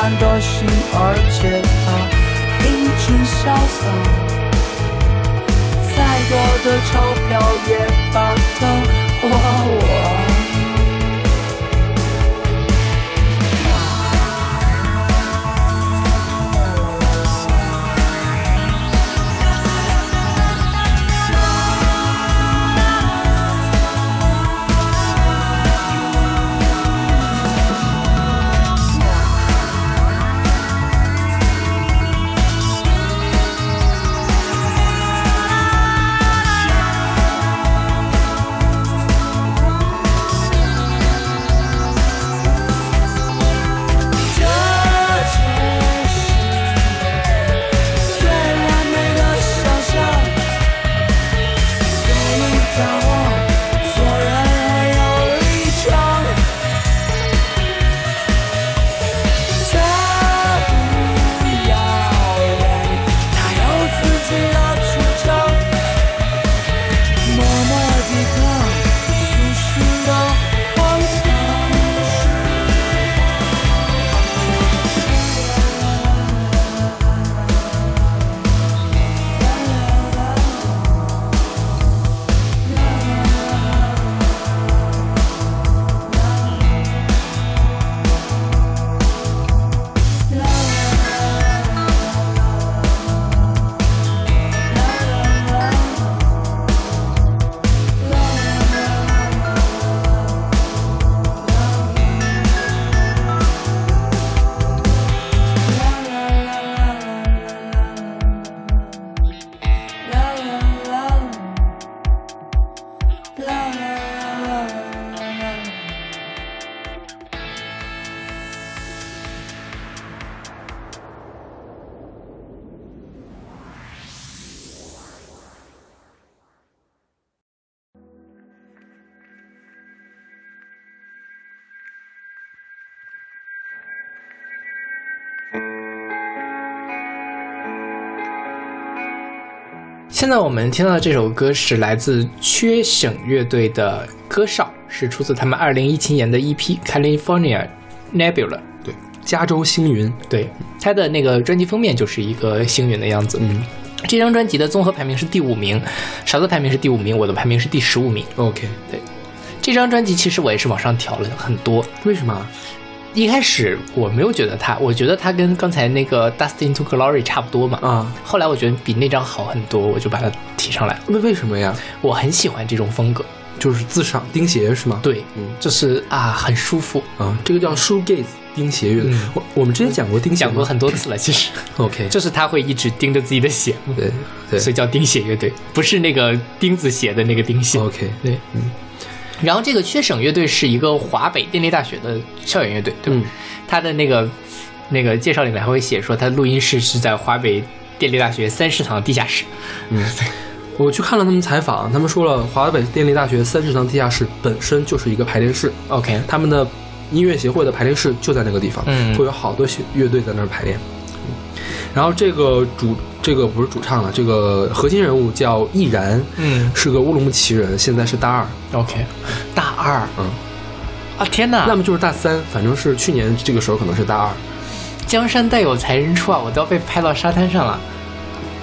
般的心，而且他英俊潇洒。再多的钞票也把他花完。现在我们听到的这首歌是来自缺省乐队的《歌哨》，是出自他们二零一七年的 EP《California Nebula》。对，加州星云，对，它的那个专辑封面就是一个星云的样子。嗯这张专辑的综合排名是第五名，勺子排名是第五名，我的排名是第十五名。，OK，对这张专辑其实我也是往上调了很多。为什么？一开始我没有觉得它，我觉得它跟刚才那个《Dust into Glory》差不多嘛。啊，后来我觉得比那张好很多，我就把它提上来了。为为什么呀？我很喜欢这种风格，就是自赏钉鞋是吗？对，嗯就是啊，很舒服。啊，这个叫 shoegaze 钉鞋乐队。嗯我我们之前讲过钉鞋，讲过很多次了，其实 OK，就是他会一直盯着自己的鞋对所以叫钉鞋乐队，不是那个钉子鞋的那个钉鞋。，OK，对，嗯。然后这个缺省乐队是一个华北电力大学的校园乐队，对吧？嗯他的那个那个介绍里面还会写说，他录音室是在华北电力大学三食堂地下室。嗯 我去看了他们采访，他们说了，华北电力大学三食堂地下室本身就是一个排练室，OK，他们的音乐协会的排练室就在那个地方，嗯会有好多乐乐队在那儿排练。嗯然后这个主这个不是主唱了，这个核心人物叫易然，嗯是个乌鲁木齐人，现在是大二，，OK，大二，嗯，啊天哪，要么就是大三，反正是去年这个时候可能是大二。江山代有才人出啊，我都要被拍到沙滩上了。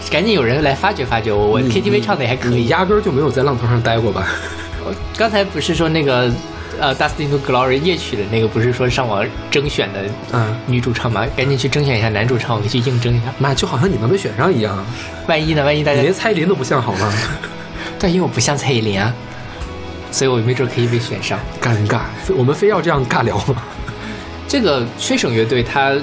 赶紧有人来发掘发掘我，我 KTV 唱的也还可以。你压根儿就没有在浪头上待过吧？我刚才不是说那个呃《Dust into Glory》夜曲的那个，不是说上网征选的嗯，女主唱吗？赶紧去征选一下男主唱，我可以去应征一下。妈，就好像你能被选上一样，万一呢？万一大家你连蔡依林都不像好吗？对，因为我不像蔡依林啊，所以我没准可以被选上。尴尬，我们非要这样尬聊吗？这个缺省乐队，它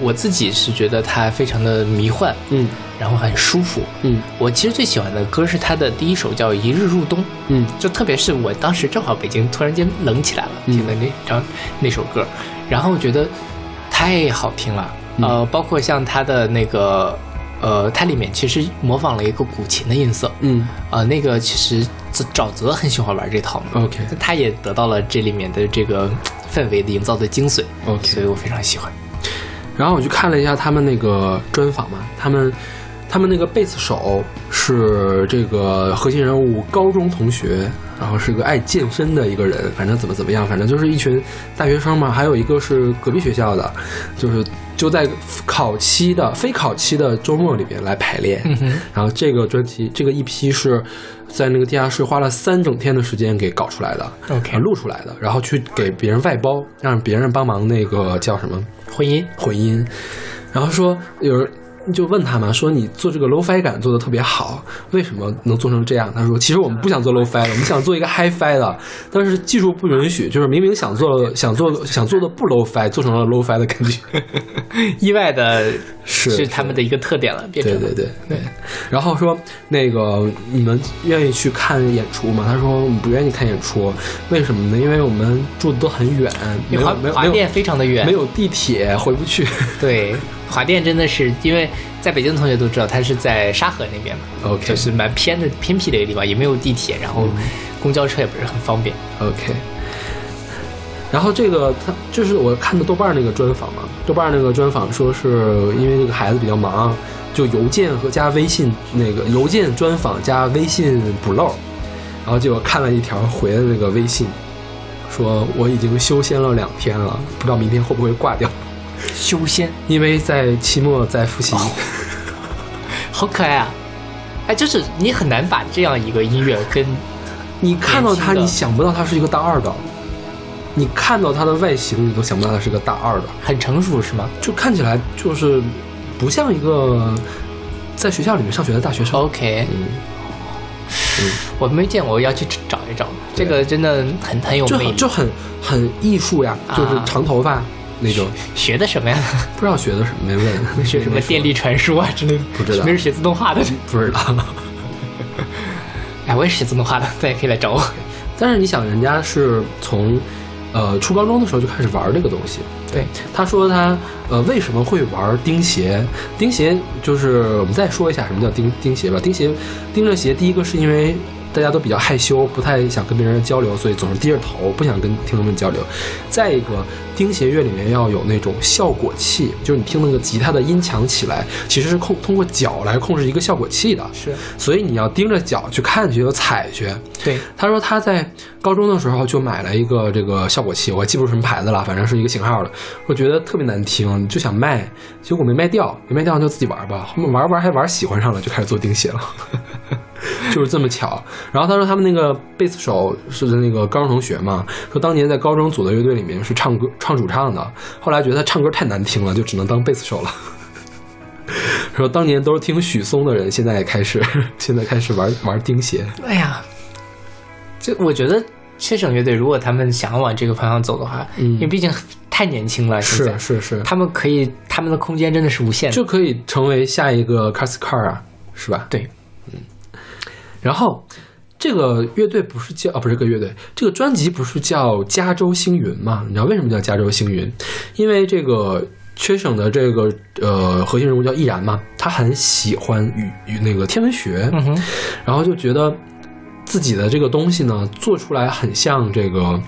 我自己是觉得它非常的迷幻，嗯。然后很舒服。嗯。我其实最喜欢的歌是他的第一首叫《一日入冬》，嗯。就特别是我当时正好北京突然间冷起来了，嗯。听的那张那首歌，然后我觉得太好听了。嗯。呃，包括像它的那个呃，它里面其实模仿了一个古琴的音色，嗯。呃，那个其实沼泽很喜欢玩这套嘛，，OK。他也得到了这里面的这个氛围的营造的精髓 OK 所以我非常喜欢。然后我去看了一下他们那个专访嘛，他们他们那个贝斯手是这个核心人物高中同学，然后是个爱健身的一个人，反正怎么怎么样，反正就是一群大学生嘛。还有一个是隔壁学校的，就是就在考期的非考期的周末里边来排练。嗯，然后这个专辑这个一批是在那个地下室花了三整天的时间给搞出来的 OK 啊录出来的，然后去给别人外包，让别人帮忙那个叫什么混音混音，然后说有人就问他嘛，说你做这个 low-fi 感做的特别好，为什么能做成这样？他说其实我们不想做 low-fi 的，我们想做一个 hi-fi 的，但是技术不允许，就是明明想做想做想做的不 low-fi，做成了 low-fi 的感觉。意外的是是他们的一个特点了，变成对对对对，然后说那个你们愿意去看演出吗？他说我们不愿意看演出，为什么呢？因为我们住的都很远，没有没有没有华电非常的远，没有地铁回不去。对，华电真的是因为在北京的同学都知道，它是在沙河那边嘛 OK 就是蛮偏的偏僻的一个地方，也没有地铁，然后公交车也不是很方便。OK。然后这个他就是我看的豆瓣那个专访嘛，豆瓣那个专访说是因为这个孩子比较忙，就邮件和加微信那个邮件专访加微信补漏，然后结果看了一条回的那个微信，说我已经修仙了两天了，不知道明天会不会挂掉，修仙因为在期末在复习。好可爱啊！哎，就是你很难把这样一个音乐跟你看到他，你想不到他是一个大二的，你看到他的外形，你都想不到他是个大二的。很成熟是吗就看起来就是不像一个在学校里面上学的大学生。？OK，嗯，我没见过，我要去找一找。这个真的很很有就魅力。很就很很艺术呀，啊就是长头发那种，学的什么呀？不知道学的什么，没问。学什么电力传输啊之类的？不知道没人学自动化的。不知道。哎，我也是学自动化的，大家可以来找我。但是你想，人家是从呃初高中的时候就开始玩这个东西。对，他说他呃为什么会玩钉鞋？钉鞋就是我们再说一下什么叫钉钉鞋吧。钉鞋钉着鞋，第一个是因为大家都比较害羞，不太想跟别人交流，所以总是低着头，不想跟听众们交流。再一个，钉鞋乐里面要有那种效果器，就是你听那个吉他的音强起来，其实是控通过脚来控制一个效果器的，是所以你要盯着脚去看去，有踩去。对，他说他在高中的时候就买了一个这个效果器，我记不住什么牌子了，反正是一个型号的。我觉得特别难听，就想卖，结果没卖掉，没卖掉就自己玩吧。后面玩玩还玩喜欢上了，就开始做钉鞋了，就是这么巧。然后他说他们那个贝斯手是那个高中同学嘛，说当年在高中组的乐队里面是唱歌唱主唱的，后来觉得他唱歌太难听了，就只能当贝斯手了。说当年都是听许嵩的人，现在也开始现在开始玩玩钉鞋。哎呀，就我觉得缺省乐队如果他们想要往这个方向走的话，嗯因为毕竟太年轻了，是是是，他们可以，他们的空间真的是无限的。就可以成为下一个 c a s Car 啊，是吧？对，然后这个乐队不是叫啊，不是个乐队，这个专辑不是叫加州星云吗？你知道为什么叫加州星云？因为这个缺省的这个呃核心人物叫易然嘛，他很喜欢与与那个天文学，然后就觉得自己的这个东西呢做出来很像这个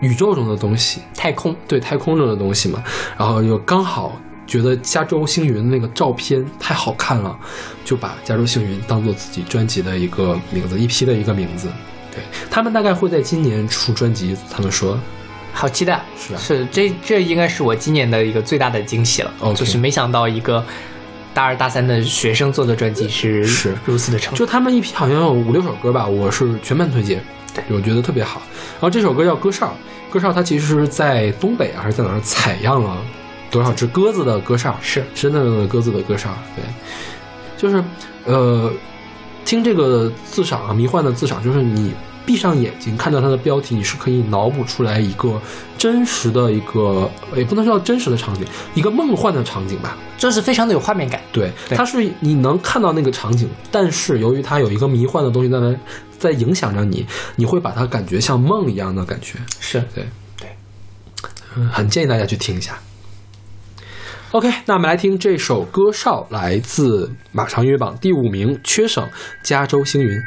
宇宙中的东西，太空对太空中的东西嘛，然后又刚好觉得加州星云那个照片太好看了，就把加州星云当做自己专辑的一个名字一批的一个名字。对。他们大概会在今年出专辑，他们说。好期待，是啊。是这这应该是我今年的一个最大的惊喜了 OK 就是没想到一个大二大三的学生做的专辑是是。如此的成就，他们一批好像有五六首歌吧，我是全盘推荐，我觉得特别好。然后这首歌叫《歌哨》，歌哨它其实是在东北啊还是在哪儿采样了多少只鸽子的歌哨，是真的鸽子的歌哨，对，就是呃，听这个自赏啊，迷幻的自赏，就是你闭上眼睛看到它的标题，你是可以脑补出来一个真实的一个，也不能说真实的场景，一个梦幻的场景吧。这是非常的有画面感。对，对它是你能看到那个场景，但是由于它有一个迷幻的东西在那在影响着你，你会把它感觉像梦一样的感觉。是对对，嗯，很建议大家去听一下。OK，那我们来听这首歌《少》，来自马上音乐榜第五名，缺省加州星云。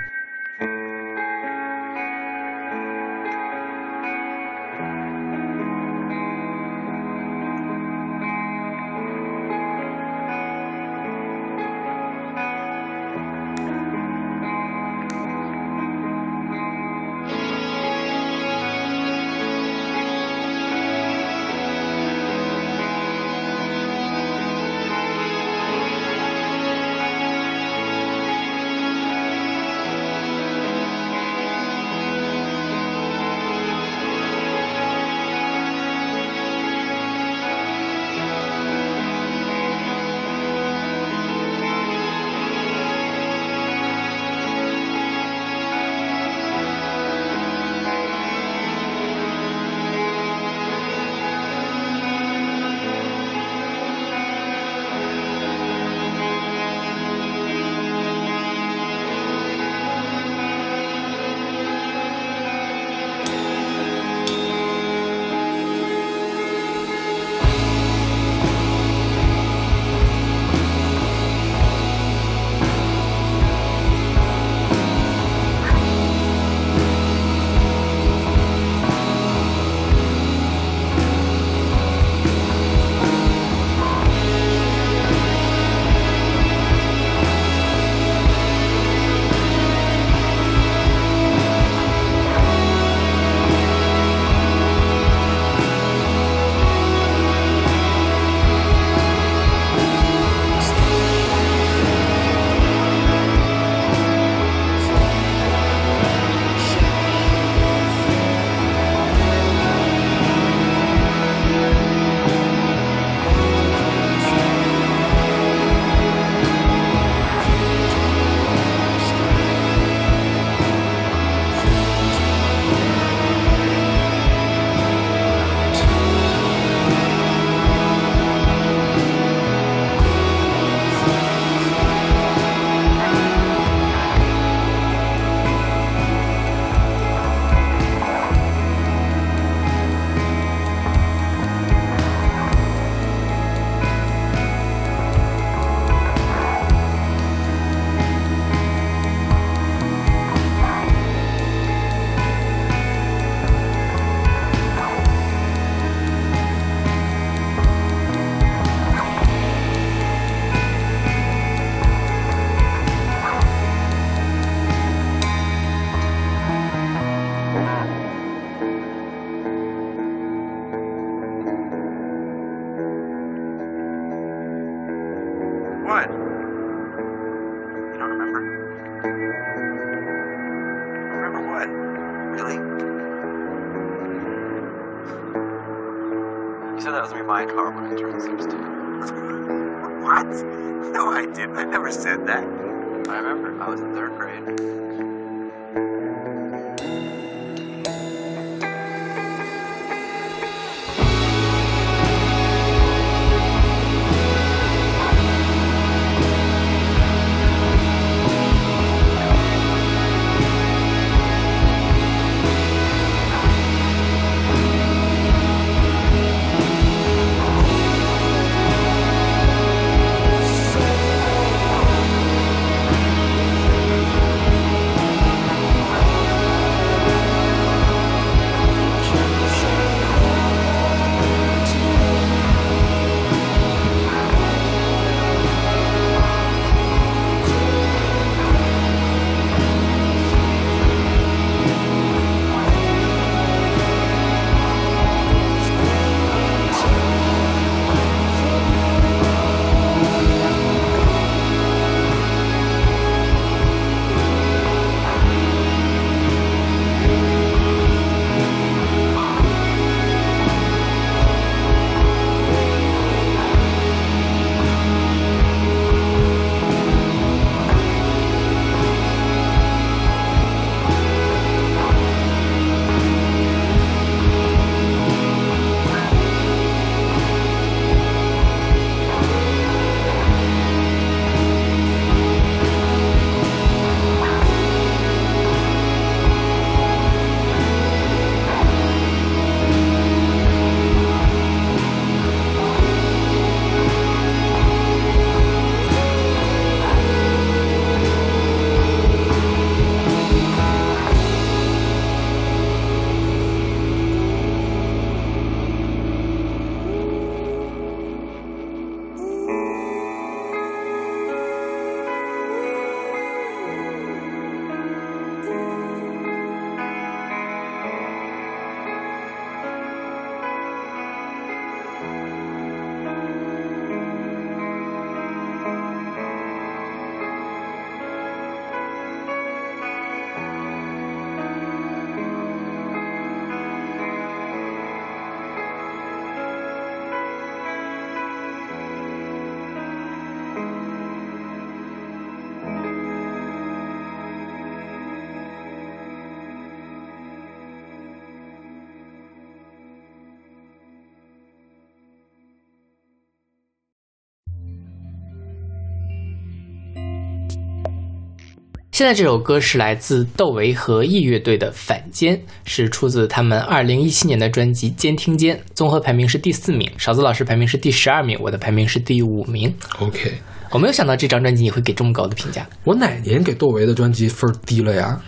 现在这首歌是来自窦唯和 E 乐队的《反间》，是出自他们二零一七年的专辑《监听间》，综合排名是第四名，勺子老师排名是第十二名，我的排名是第五名。OK，我没有想到这张专辑你会给这么高的评价，我哪年给窦唯的专辑分低了呀？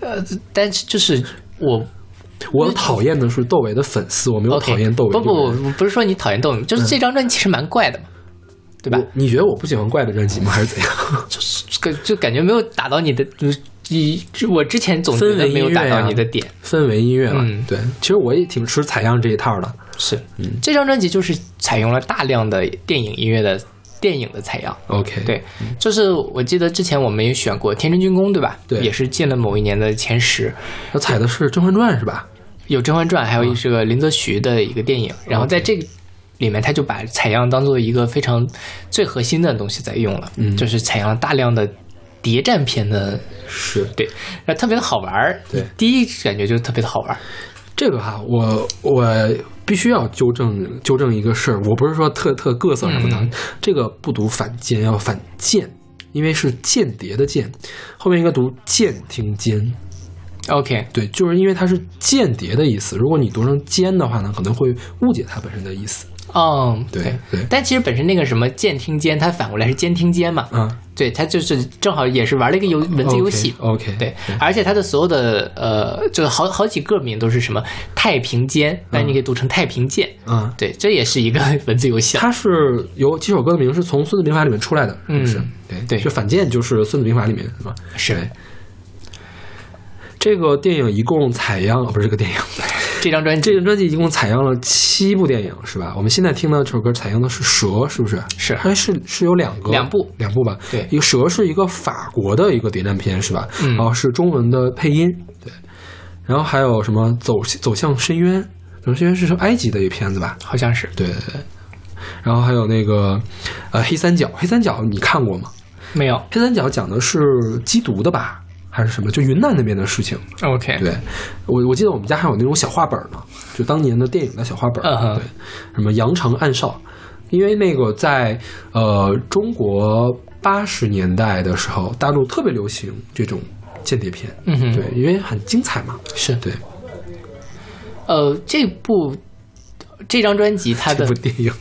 呃但是就是我我讨厌的是窦唯的粉丝，我没有讨厌窦唯不。不，不是说你讨厌窦唯，就是这张专辑其实蛮怪的嘛，对吧？你觉得我不喜欢怪的专辑吗？还是怎样？就是感就感觉没有打到你的，就是你我之前总觉得没有打到你的点。氛围音乐嘛，嗯对，其实我也挺吃采样这一套的。是，嗯这张专辑就是采用了大量的电影音乐的电影的采样。OK，对，就是我记得之前我们也选过《天真军工》，对吧？对也是进了某一年的前十，他采的是《甄嬛传》是吧？有《甄嬛传》，还有这个林则徐的一个电影。然后在这个里面，他就把采样当做一个非常最核心的东西在用了，嗯就是采样了大量的谍战片的，是对，特别的好玩儿。对第一感觉就特别的好玩儿。这个哈，我我必须要纠正纠正一个事儿，我不是说特特各色什么的，嗯这个不读反间，要反间，因为是间谍的间，后面应该读监听间。OK，对，就是因为它是间谍的意思，如果你读成间的话呢，可能会误解它本身的意思。哦，对对。但其实本身那个什么监听监，它反过来是监听监嘛，嗯，对，它就是正好也是玩了一个游文字游戏。OK，, 对，而且它的所有的呃，就是好好几个名都是什么太平间，但你可以读成太平剑。嗯，对，这也是一个文字游戏。啊。它是有几首歌的名是从《孙子兵法》里面出来的，嗯是对对。就反间就是《孙子兵法》里面是吧？是。这个电影一共采样，哦不是这个电影，这张专辑这张专辑一共采样了七部电影，是吧？我们现在听到这首歌采样的是《蛇》，是不是？是它是是有两个两部两部吧？对一个《蛇》是一个法国的一个谍战片，是吧？嗯然后是中文的配音，对。然后还有什么走走向深渊？走向深渊是说埃及的一个片子吧？好像是对对对。然后还有那个呃黑三角，黑三角你看过吗？没有黑三角讲的是缉毒的吧？还是什么？就云南那边的事情。？OK，对，我我记得我们家还有那种小画本呢，就当年的电影的小画本。对，什么《羊城暗哨》，因为那个在呃中国八十年代的时候，大陆特别流行这种间谍片。嗯哼对，因为很精彩嘛。是对，呃，这部这张专辑它的这部电影。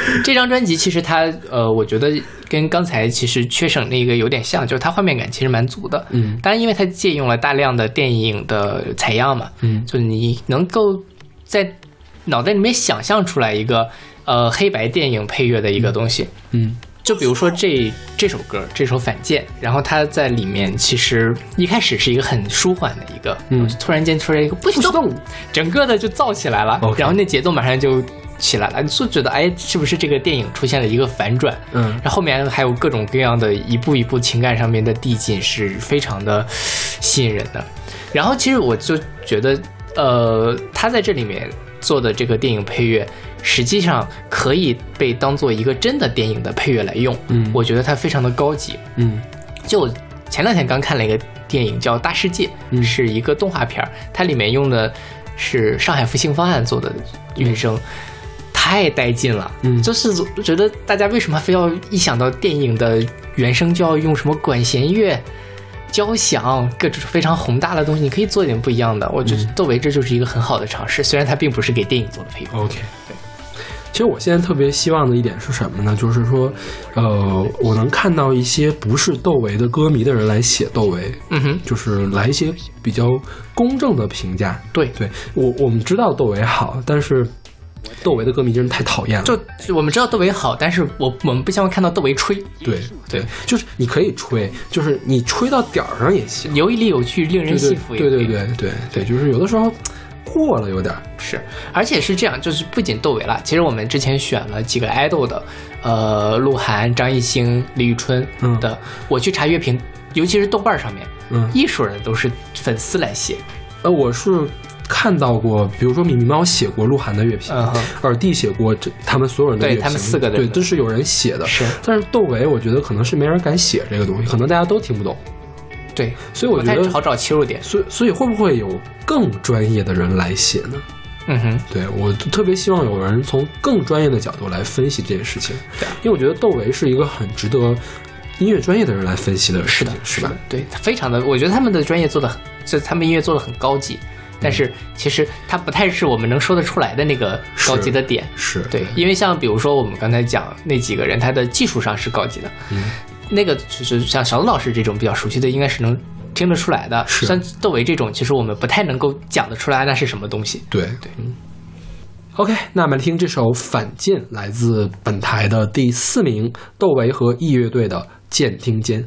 这张专辑其实它呃，我觉得跟刚才其实缺省那个有点像，就是它画面感其实蛮足的。嗯当然，因为它借用了大量的电影的采样嘛，嗯就你能够在脑袋里面想象出来一个呃黑白电影配乐的一个东西。嗯就比如说这这首歌，这首《反舰》，然后它在里面其实一开始是一个很舒缓的一个，嗯突然间出来一个不许动，整个的就燥起来了然后那节奏马上就起来了，你就觉得哎，是不是这个电影出现了一个反转？嗯然后后面还有各种各样的一步一步情感上面的递进，是非常的吸引人的。然后其实我就觉得，呃，他在这里面做的这个电影配乐，实际上可以被当做一个真的电影的配乐来用。嗯我觉得它非常的高级。嗯就前两天刚看了一个电影叫《大世界》，嗯是一个动画片儿，它里面用的是上海复兴方案做的原声，太带劲了。嗯就是觉得大家为什么非要一想到电影的原声就要用什么管弦乐？交响各种非常宏大的东西，你可以做一点不一样的。我觉得嗯窦唯这就是一个很好的尝试，虽然它并不是给电影做的配乐。OK，对。其实我现在特别希望的一点是什么呢？就是说，呃，我能看到一些不是窦唯的歌迷的人来写窦唯，嗯哼，就是来一些比较公正的评价。对，对我我们知道窦唯好，但是窦唯的歌迷真是太讨厌了。就就我们知道窦唯好，但是我我们不希望看到窦唯吹，对对，就是你可以吹，就是你吹到点儿上也行，有理有据，令人信服也对对对对对对，就是有的时候过了有点儿。是，而且是这样，就是不仅窦唯了，其实我们之前选了几个 idol 的，呃，鹿晗、张艺兴、李宇春嗯的，我去查乐评，尤其是豆瓣上面，嗯艺术人都是粉丝来写，呃，我是看到过，比如说米米猫写过鹿晗的乐评，嗯哼耳帝写过这他们所有人的乐评，对他们四个的对，都是有人写的。是但是窦唯，我觉得可能是没人敢写这个东西，可能大家都听不懂，对，所以我觉得好找切入点，所以所以会不会有更专业的人来写呢？嗯哼，对我特别希望有人从更专业的角度来分析这件事情，因为我觉得窦唯是一个很值得音乐专业的人来分析的事情，是吧？？对，非常的，我觉得他们的专业做的很，就他们音乐做的很高级，但是其实它不太是我们能说得出来的那个高级的点，是对，因为像比如说我们刚才讲那几个人，他的技术上是高级的，嗯，那个就是像小杜老师这种比较熟悉的，应该是能听得出来的。是像窦唯这种，其实我们不太能够讲得出来那是什么东西。对对嗯。OK，那我们来听这首《反剑》，来自本台的第四名窦唯和 E 乐队的《剑听间》。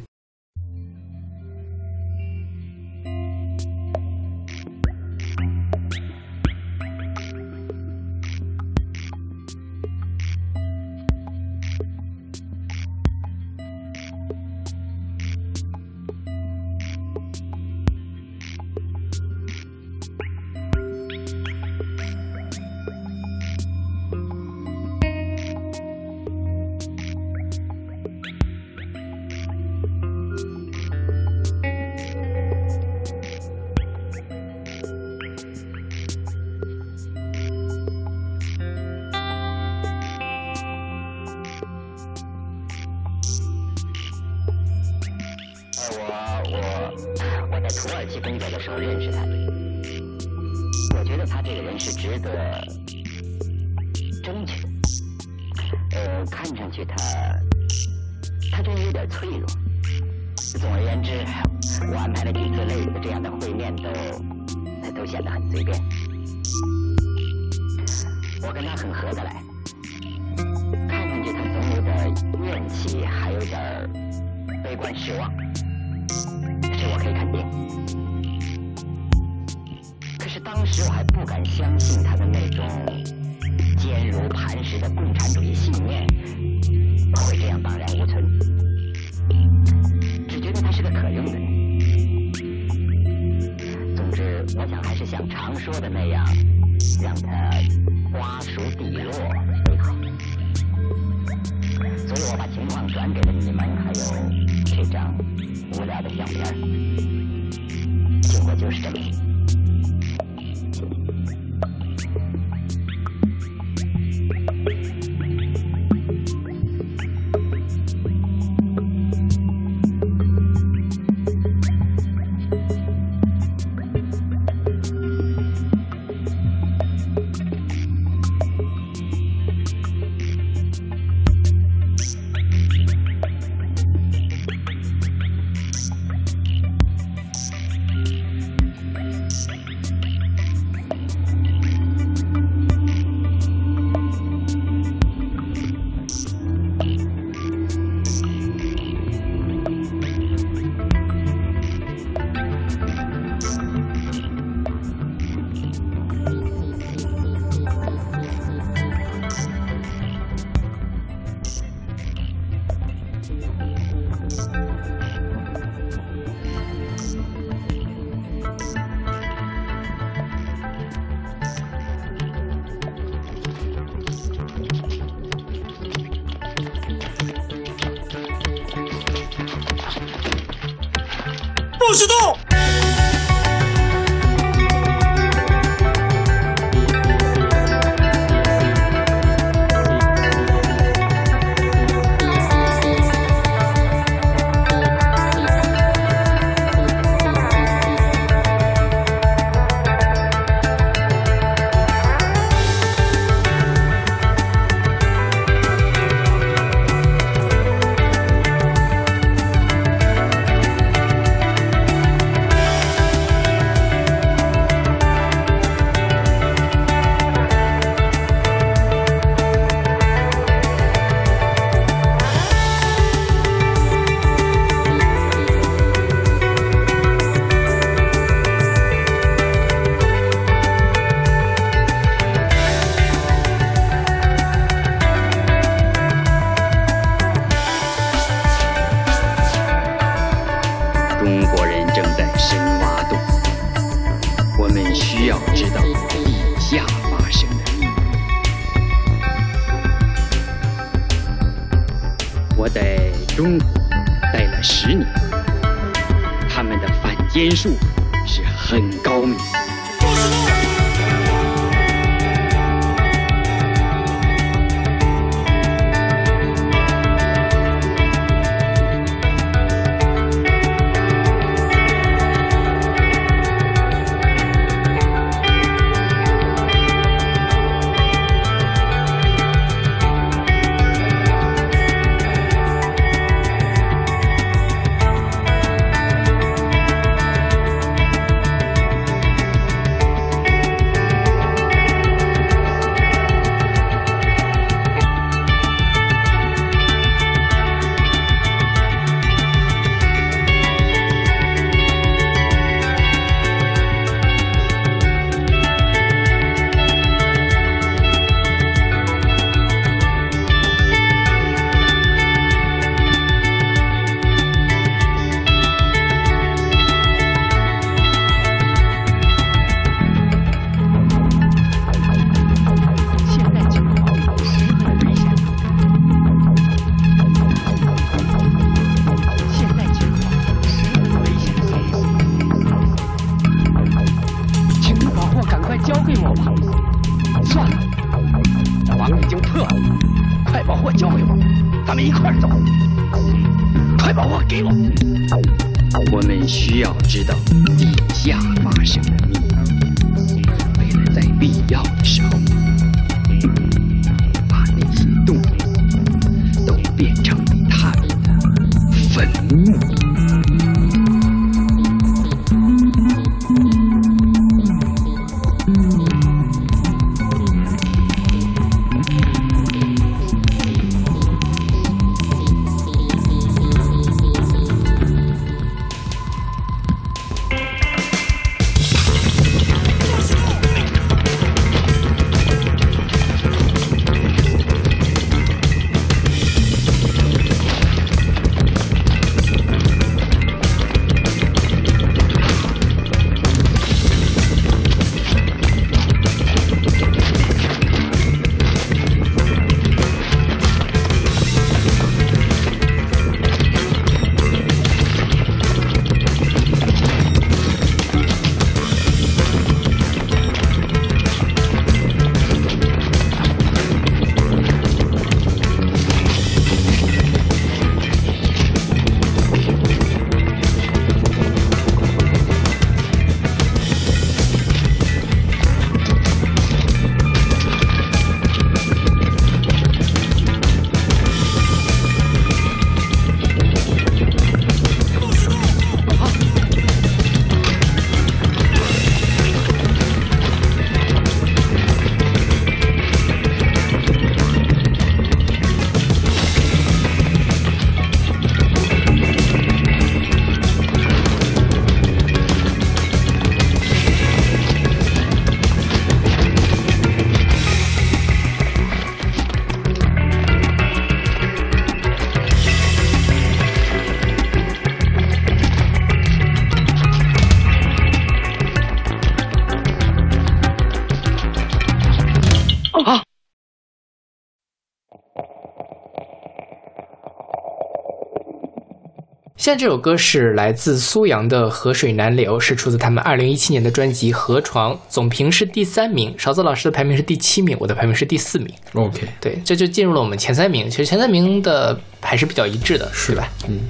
这首歌是来自苏阳的《河水难流》，是出自他们二零一七年的专辑《河床》，总评是第三名，勺子老师的排名是第七名，我的排名是第四名。OK，对，这就进入了我们前三名。其实前三名的还是比较一致的，是对吧？嗯，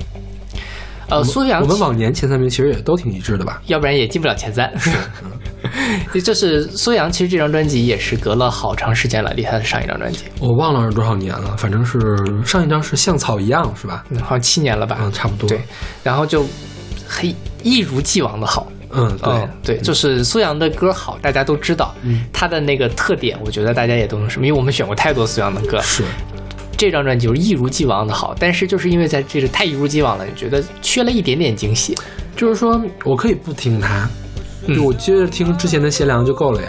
呃，苏阳我们往年前三名其实也都挺一致的吧？要不然也进不了前三。就是苏阳，其实这张专辑也是隔了好长时间了，离他的上一张专辑，我忘了是多少年了，反正是上一张是像草一样，是吧？嗯好像七年了吧？嗯，差不多。对，然后就很一如既往的好。嗯，对，嗯，对，就是苏阳的歌好，大家都知道。嗯他的那个特点，我觉得大家也都能什么，因为我们选过太多苏阳的歌。是，这张专辑就是一如既往的好，但是就是因为在这个太一如既往了，你觉得缺了一点点惊喜。就是说我可以不听它，嗯就我接着听之前的贤良就够了呀。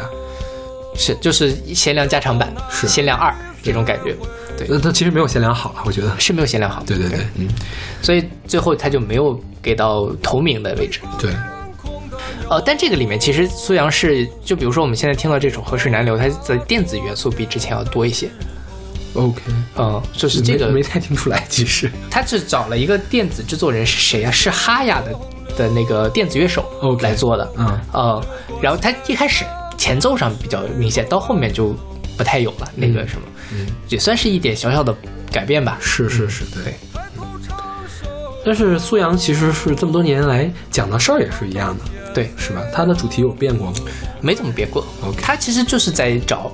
是，就是贤良加长版，是贤良二这种感觉，对，那它其实没有贤良好啊，我觉得。是没有贤良好。对对对，嗯，所以最后他就没有给到头名的位置。对，呃，但这个里面其实苏阳是，就比如说我们现在听到这首《河水难流》，它的电子元素比之前要多一些。OK，嗯，就是这个没没太听出来，其实。他是找了一个电子制作人是谁啊？是哈雅的的那个电子乐手来做的。嗯呃，然后他一开始前奏上比较明显，到后面就不太有了。那个什么，嗯也算是一点小小的改变吧。是是是，对。但是苏阳其实是这么多年来讲的事儿也是一样的，对，是吧？他的主题有变过吗？没怎么变过。OK 他其实就是在找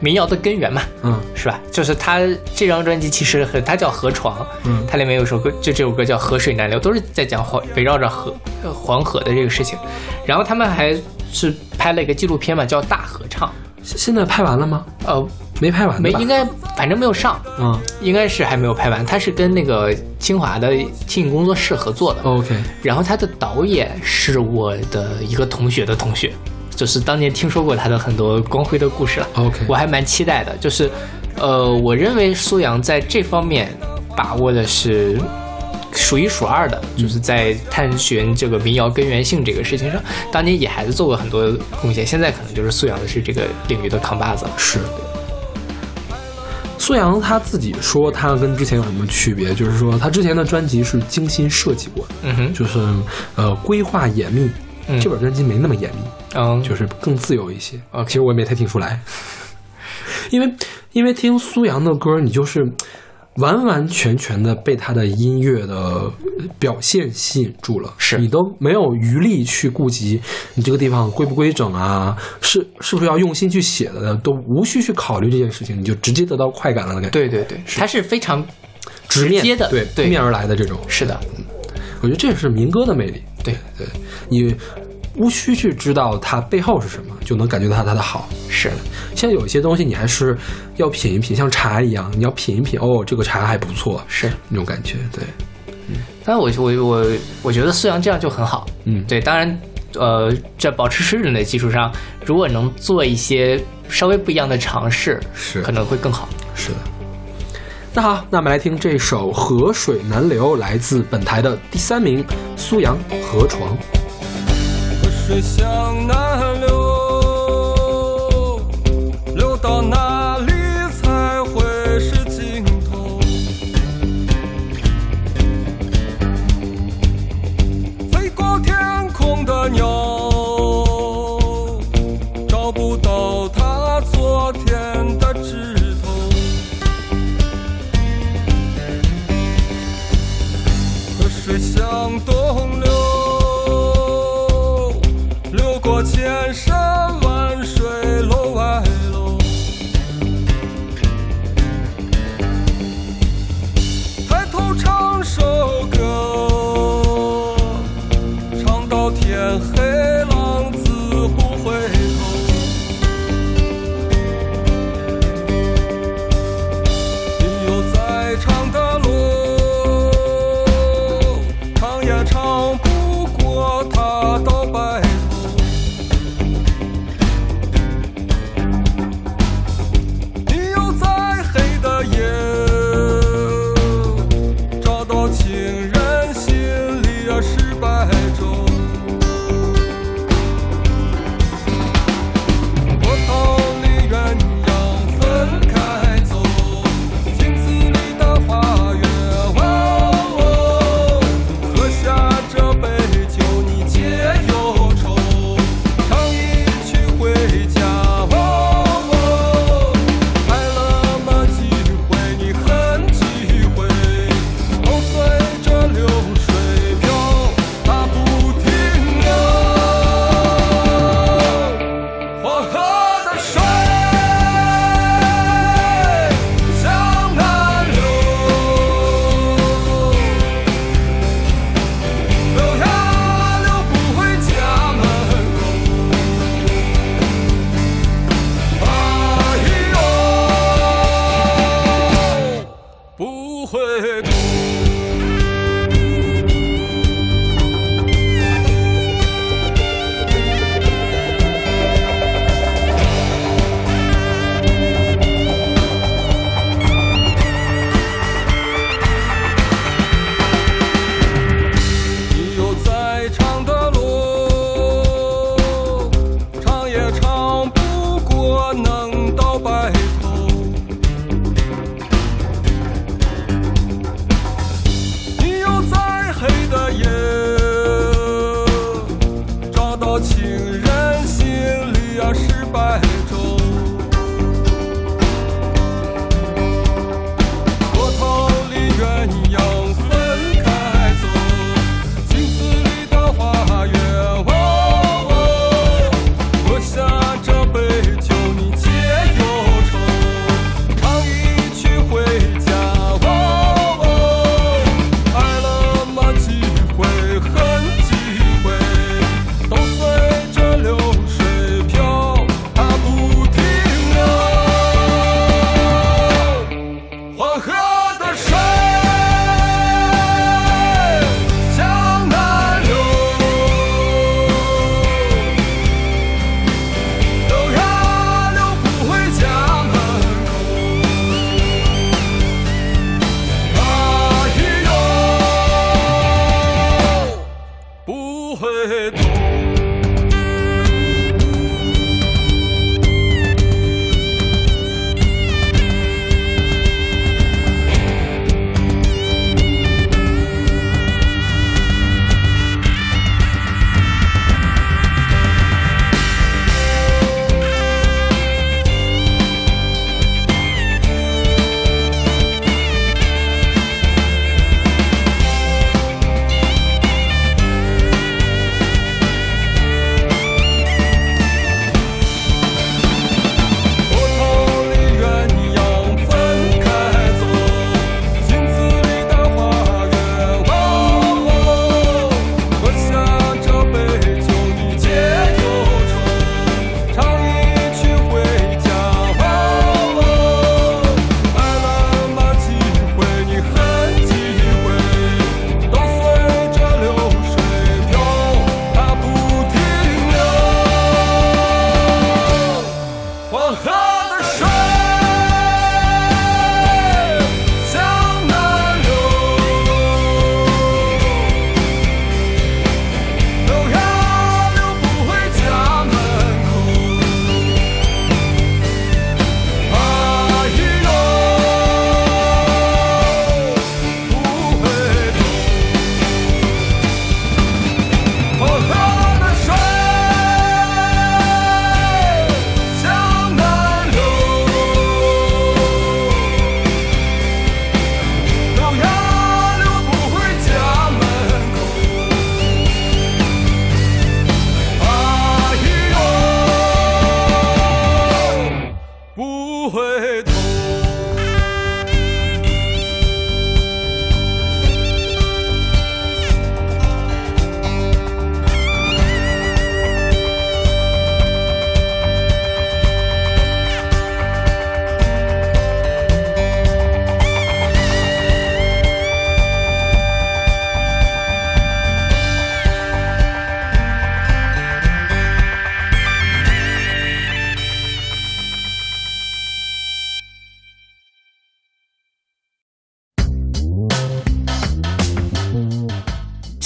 民谣的根源嘛。嗯是吧？就是他这张专辑其实很，它叫《河床》，嗯它里面有首歌，就这首歌叫《河水难流》，都是在讲黄围绕着河呃黄河的这个事情。然后他们还是拍了一个纪录片嘛，叫《大合唱》，现现在拍完了吗？呃，没拍完，没应。该，反正没有上，嗯应该是还没有拍完。他是跟那个清华的庆影工作室合作的，，OK，然后他的导演是我的一个同学的同学，就是当年听说过他的很多光辉的故事了。OK 我还蛮期待的。就是，呃，我认为苏阳在这方面把握的是数一数二的，就是在探寻这个民谣根源性这个事情上，当年野孩子做过很多贡献，现在可能就是苏阳的是这个领域的扛把子了。是。苏阳他自己说，他跟之前有什么区别？就是说，他之前的专辑是精心设计过的，嗯哼，就是呃规划严密。嗯。这本专辑没那么严密，嗯，就是更自由一些。OK 其实我也没太听出来，因为因为听苏阳的歌，你就是完完全全的被他的音乐的表现吸引住了，是。你都没有余力去顾及你这个地方规不规整啊，是是不是要用心去写的，都无需去考虑这件事情，你就直接得到快感了的感觉。对对对，他是非常直面接的对对面而来的这种，是的，我觉得这也是民歌的魅力。对对，你无需去知道它背后是什么，就能感觉到它的好。是现在有一些东西你还是要品一品，像茶一样，你要品一品，哦，这个茶还不错，是。那种感觉。对，嗯但我我我我觉得虽然这样就很好，嗯对，当然，呃，在保持水准的基础上，如果能做一些稍微不一样的尝试，是可能会更好。是的。那好，那我们来听这首《河水难流》，来自本台的第三名苏阳《河床》。河水向南流，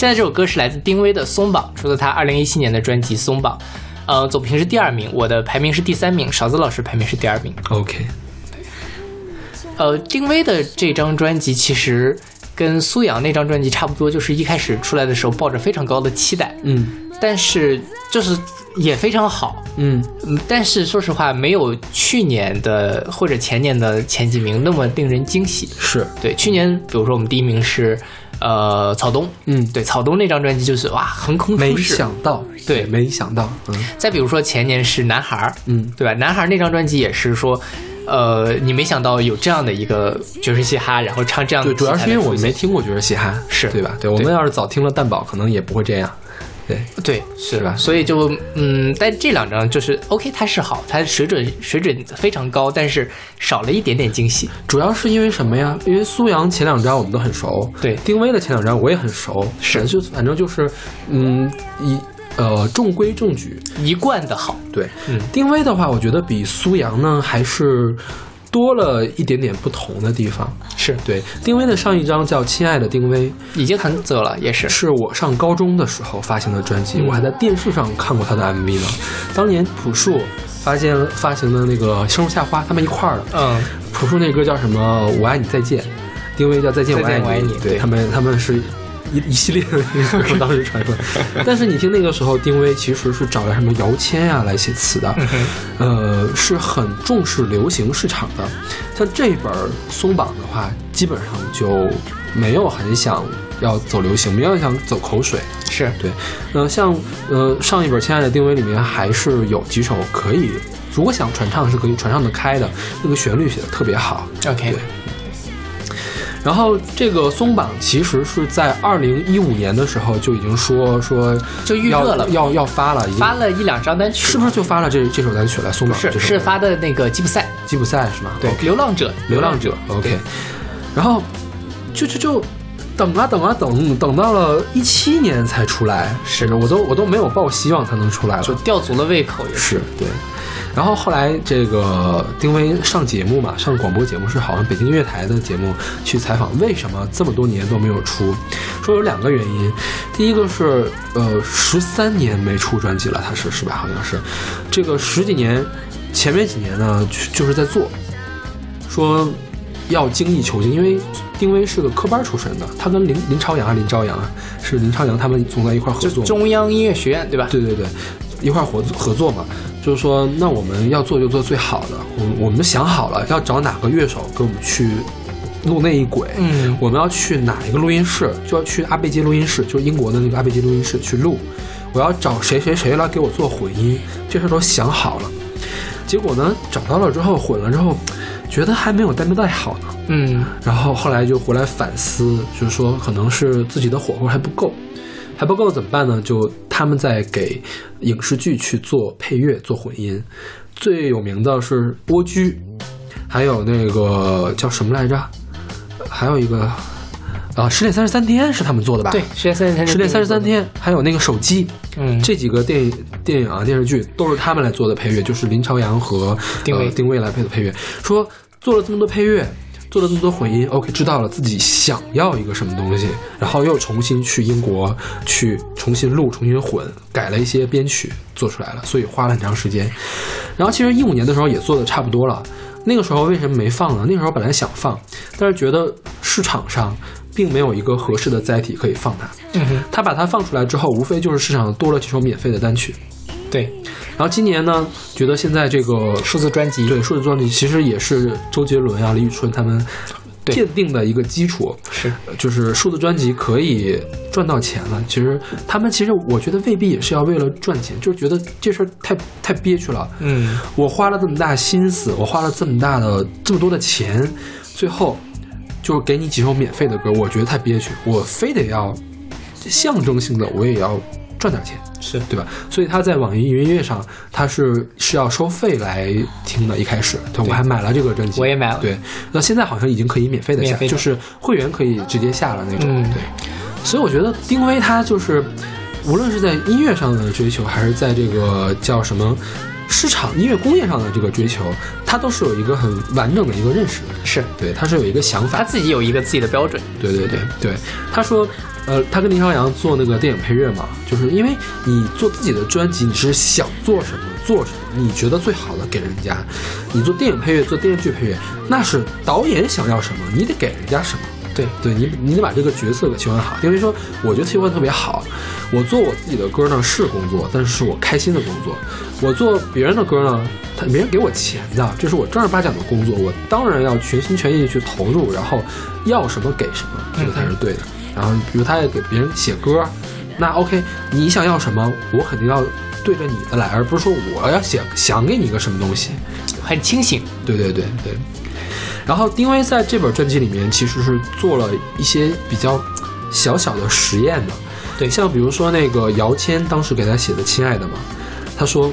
现在这首歌是来自丁薇的《松绑》，出自她二零一七年的专辑《松绑》。呃，总评是第二名，我的排名是第三名，勺子老师排名是第二名。OK，呃，丁薇的这张专辑其实跟苏阳那张专辑差不多，就是一开始出来的时候抱着非常高的期待，嗯但是就是也非常好，嗯嗯，但是说实话，没有去年的或者前年的前几名那么令人惊喜。是，对，去年比如说我们第一名是呃草东，嗯，对，草东那张专辑就是哇横空出世，没想到，对。没想到，嗯。再比如说前年是男孩儿，嗯，对吧？男孩儿那张专辑也是说，呃，你没想到有这样的一个爵士嘻哈，然后唱这样的对，主要是因为我们没听过爵士嘻哈，是对吧？对，我们要是早听了蛋堡，可能也不会这样。对，对，是吧？所以就嗯，但这两张就是 OK，它是好，它水准水准非常高，但是少了一点点惊喜。主要是因为什么呀？因为苏阳前两张我们都很熟，对。丁威的前两张我也很熟，是。就反正就是，嗯，一呃中规中矩。一贯的好，对，嗯。丁威的话，我觉得比苏阳呢还是多了一点点不同的地方。是对，丁薇的上一张叫《亲爱的丁薇》，已经很久了，也是是我上高中的时候发行的专辑，嗯我还在电视上看过他的 MV 呢。当年朴树发现发行的那个《生如夏花》，他们一块儿的。嗯，朴树那歌叫什么？我爱你再见。丁薇叫再见再我爱你对对他们他们是一一系列的那个 当时传出来。但是你听那个时候，丁薇其实是找了什么姚谦啊、来写词的，呃，是很重视流行市场的。像这本儿松绑的话，基本上就没有很想要走流行，没有想走口水。是对，呃，像呃上一本《亲爱的丁威》里面还是有几首可以，如果想传唱是可以传唱的开的，那个旋律写的特别好。OK 对。然后这个松绑其实是在二零一五年的时候就已经说说就预热了要要要发了，已经。发了一两张单曲，是不是就发了这这首单曲了松绑？是是发的那个吉普赛，吉普赛是吗？对流浪者，流浪者，OK。然后就就就等啊等啊等，等到了一七年才出来，是。我都我都没有抱希望它能出来了，就吊足了胃口，也是对。然后后来这个丁薇上节目嘛，上广播节目是好像北京音乐台的节目去采访，为什么这么多年都没有出？说有两个原因，第一个是呃十三年没出专辑了，他是是吧？好像是这个十几年前面几年呢就是在做，说要精益求精，因为丁薇是个科班出身的，他跟林林朝阳啊林朝阳啊是林朝阳他们总在一块合作，中央音乐学院对吧？对对对，一块儿合合作嘛，就是说，那我们要做就做最好的。我我们想好了要找哪个乐手跟我们去录那一轨，嗯我们要去哪一个录音室，就要去阿贝基录音室，就是英国的那个阿贝基录音室去录。我要找谁谁谁来给我做混音，这事都想好了。结果呢，找到了之后混了之后，觉得还没有戴没戴好呢。嗯，然后后来就回来反思，就是说可能是自己的火候还不够，还不够怎么办呢？就他们在给影视剧去做配乐、做混音，最有名的是《蜗居》，还有那个叫什么来着？还有一个啊，《失恋三十三天》是他们做的吧？对，失恋三十三，失恋三十三，天，还有那个手机，嗯，这几个电影、电影啊、电视剧都是他们来做的配乐，就是林朝阳和丁薇呃、丁薇来配的配乐。说做了这么多配乐，做了这么多混音，OK，知道了自己想要一个什么东西，然后又重新去英国去重新录、重新混，改了一些编曲，做出来了，所以花了很长时间。然后其实一五年的时候也做的差不多了，那个时候为什么没放呢？那个时候本来想放，但是觉得市场上并没有一个合适的载体可以放它。嗯，他把它放出来之后，无非就是市场多了几首免费的单曲。对，然后今年呢，觉得现在这个数字专辑，对数字专辑其实也是周杰伦啊、李宇春他们奠定的一个基础，是。呃就是数字专辑可以赚到钱了。其实他们其实我觉得未必也是要为了赚钱，就是觉得这事儿太太憋屈了。嗯，我花了这么大心思，我花了这么大的这么多的钱，最后就是给你几首免费的歌，我觉得太憋屈，我非得要象征性的，我也要赚点钱，是对吧？所以他在网易云音乐上，他是是要收费来听的。一开始，对我还买了这个专辑，我也买了对，那现在好像已经可以免费的下，的就是会员可以直接下了那种。嗯对，所以我觉得丁薇他就是，无论是在音乐上的追求，还是在这个叫什么市场音乐工业上的这个追求，他都是有一个很完整的一个认识的。是对，他是有一个想法他。自己有一个自己的标准，对对对对，他说，呃，他跟林朝阳做那个电影配乐嘛，就是因为你做自己的专辑，你是想做什么做什么，你觉得最好的给人家。你做电影配乐，做电视剧配乐，那是导演想要什么，你得给人家什么。对对你，你得把这个角色给切换好。因为说，我觉得切换特别好。我做我自己的歌呢是工作，但是是我开心的工作。我做别人的歌呢，他别人给我钱的，这是我正儿八经的工作，我当然要全心全意地去投入，然后要什么给什么，这个才是对的。然后，比如他也给别人写歌，那 OK，你想要什么，我肯定要对着你的来，而不是说我要想想给你一个什么东西。很清醒，对对对。对。然后丁薇在这本专辑里面其实是做了一些比较小小的实验的，对。像比如说那个姚谦当时给他写的《亲爱的》嘛，他说，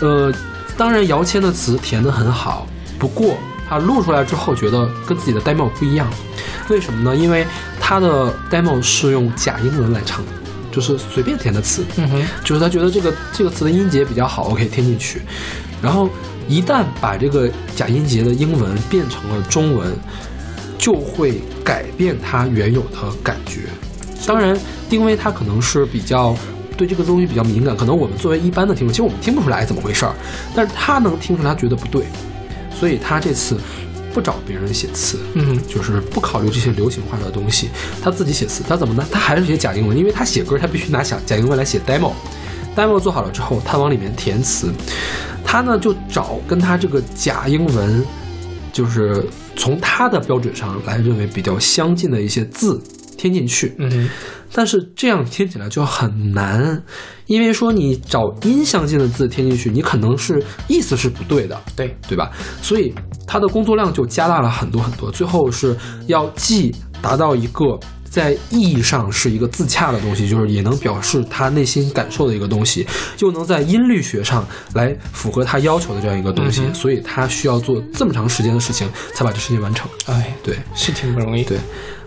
呃，当然姚谦的词填得很好，不过他录出来之后觉得跟自己的 demo 不一样，为什么呢？因为他的 demo 是用假英文来唱的，就是随便填的词，嗯哼，就是他觉得这个这个词的音节比较好，OK 填进去，然后一旦把这个假音节的英文变成了中文，就会改变它原有的感觉。当然，丁薇他可能是比较对这个东西比较敏感，可能我们作为一般的听众，其实我们听不出来怎么回事儿，但是他能听出来，他觉得不对，所以他这次不找别人写词，嗯，就是不考虑这些流行化的东西，他自己写词，他怎么呢？他还是写假英文，因为他写歌他必须拿假假英文来写 demo。demo 做好了之后，他往里面填词，他呢就找跟他这个假英文，就是从他的标准上来认为比较相近的一些字添进去。嗯，但是这样听起来就很难，因为说你找音相近的字添进去，你可能是意思是不对的，对，对吧？所以它的工作量就加大了很多很多，最后是要既达到一个在意义上是一个自洽的东西，就是也能表示他内心感受的一个东西，又能在音律学上来符合他要求的这样一个东西，嗯所以他需要做这么长时间的事情才把这事情完成。哎，对，是挺不容易。对，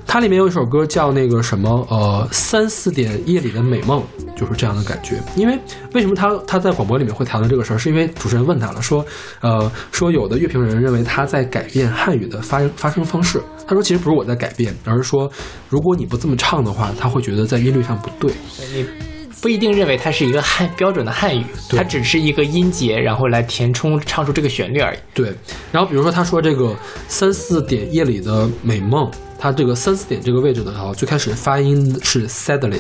它里面有一首歌叫那个什么呃三四点夜里的美梦，就是这样的感觉。因为为什么他他在广播里面会谈论这个事儿，是因为主持人问他了，说呃说有的乐评人认为他在改变汉语的发发声方式。他说其实不是我在改变，而是说如果你不这么唱的话，他会觉得在音律上不对。不一定认为它是一个汉标准的汉语，对它只是一个音节，然后来填充唱出这个旋律而已。对，然后比如说他说这个三四点夜里的美梦，他这个三四点这个位置的时候，最开始发音是 sadly，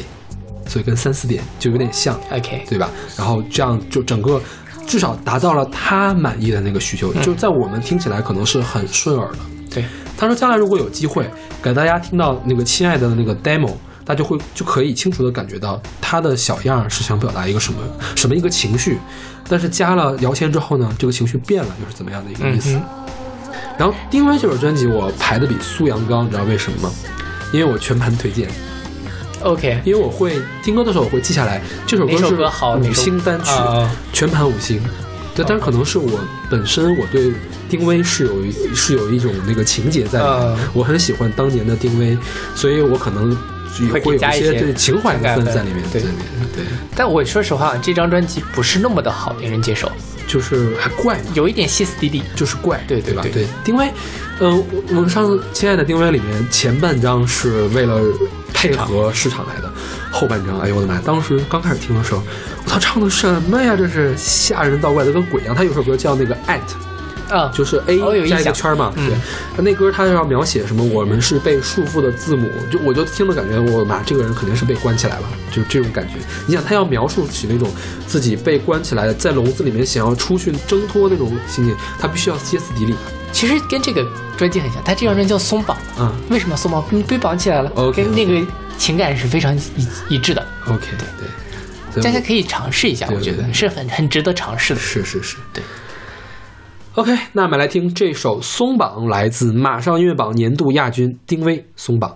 所以跟三四点就有点像，OK，对吧？然后这样就整个至少达到了他满意的那个需求，就在我们听起来可能是很顺耳的。对，他说将来如果有机会给大家听到那个亲爱的的那个 demo。大家就会就可以清楚的感觉到他的小样儿是想表达一个什么什么一个情绪，但是加了摇签之后呢，这个情绪变了，又是怎么样的一个意思？嗯然后丁薇这首专辑我排的比苏阳高，你知道为什么吗？因为我全盘推荐，OK，因为我会听歌的时候我会记下来这首歌是歌好五星单曲，啊全盘五星。对，但是可能是我本身我对丁薇是有一是有一种那个情节在里面，嗯我很喜欢当年的丁薇，所以我可能也会会有一些加一些对情怀的分分在里面，对对，但我说实话，这张专辑不是那么的好令人接受，就是还怪。有一点歇斯底里。就是怪，对对吧？对对，丁薇，呃，我我们上次《亲爱的丁薇》里面前半张是为了配合市场来的，后半张，哎呦我的妈！当时刚开始听的时候，他唱的什么呀？这是吓人到怪的，跟鬼一样。他有首歌叫那个 at，啊，就是 A 加一个圈嘛，嗯对。他那歌他要描写什么？我们是被束缚的字母，就我就听的感觉，我的妈，这个人肯定是被关起来了，就这种感觉。你想，他要描述起那种自己被关起来，在笼子里面想要出去挣脱那种心情，他必须要歇斯底里。其实跟这个专辑很像，他这张专辑叫松绑。嗯为什么松绑？你被绑起来了 OK，跟那个情感是非常一一致的。OK，对对，大家可以尝试一下，对我觉得是很很值得尝试的。是是是，对。OK，那我们来听这首《松绑》，来自马上音乐榜年度亚军丁薇，《松绑》。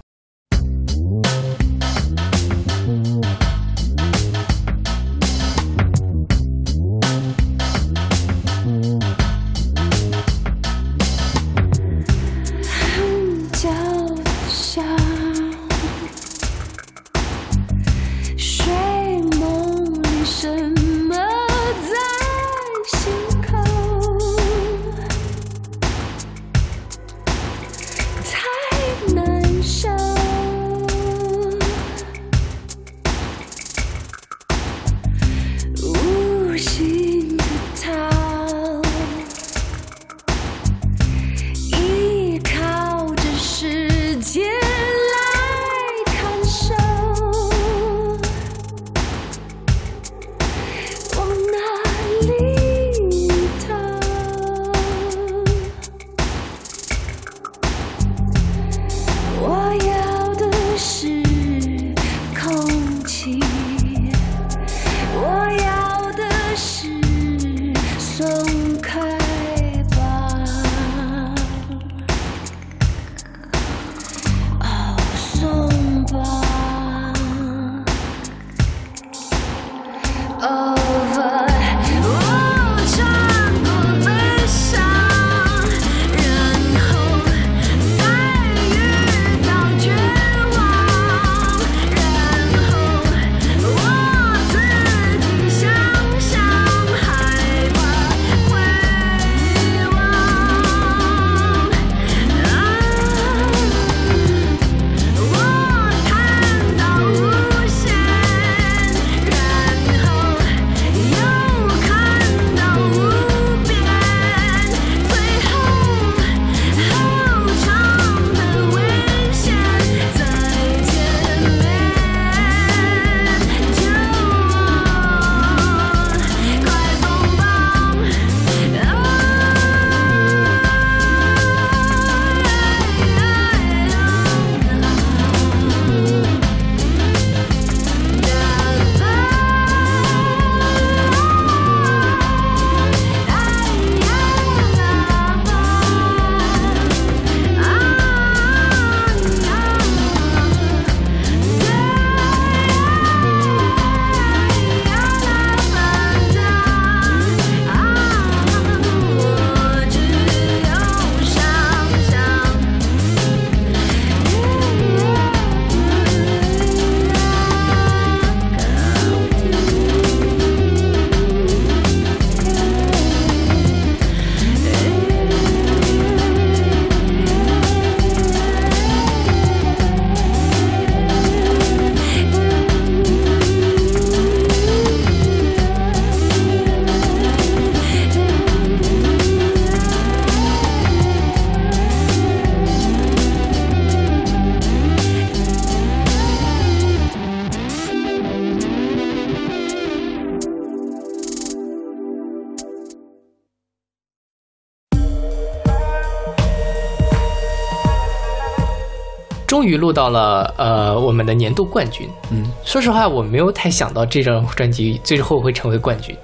于录到了呃我们的年度冠军。嗯，说实话，我没有太想到这张专辑最后会成为冠军。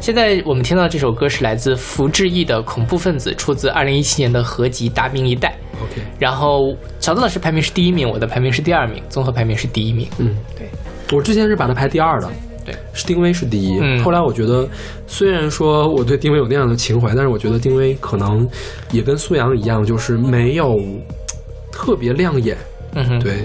现在我们听到这首歌是来自福志毅的《恐怖分子》，出自二零一七年的合集《达明一代》。OK，然后小邓老师排名是第一名，我的排名是第二名，综合排名是第一名。嗯，对，我之前是把它排第二的，对，是丁薇是第一。嗯后来我觉得，虽然说我对丁薇有那样的情怀，但是我觉得丁薇可能也跟苏阳一样，就是没有特别亮眼。嗯哼，对，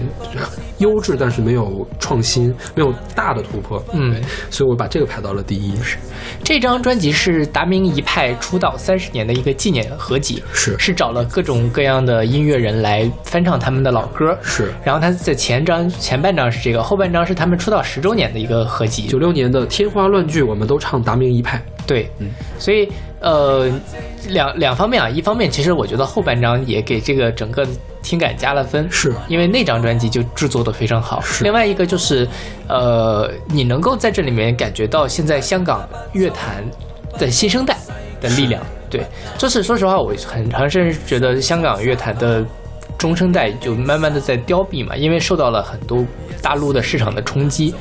优质但是没有创新，没有大的突破。嗯，所以我把这个排到了第一。是这张专辑是达明一派出道三十年的一个纪念合集，是是找了各种各样的音乐人来翻唱他们的老歌。是，然后他在前张前半张是这个，后半张是他们出道十周年的一个合集。九六年的《天花乱坠》，我们都唱达明一派。对，嗯，所以呃，两两方面啊，一方面其实我觉得后半张也给这个整个听感加了分，是因为那张专辑就制作的非常好。是另外一个就是，呃，你能够在这里面感觉到现在香港乐坛的新生代的力量。对，就是说实话，我很长时间觉得香港乐坛的中生代就慢慢的在凋敝嘛，因为受到了很多大陆的市场的冲击，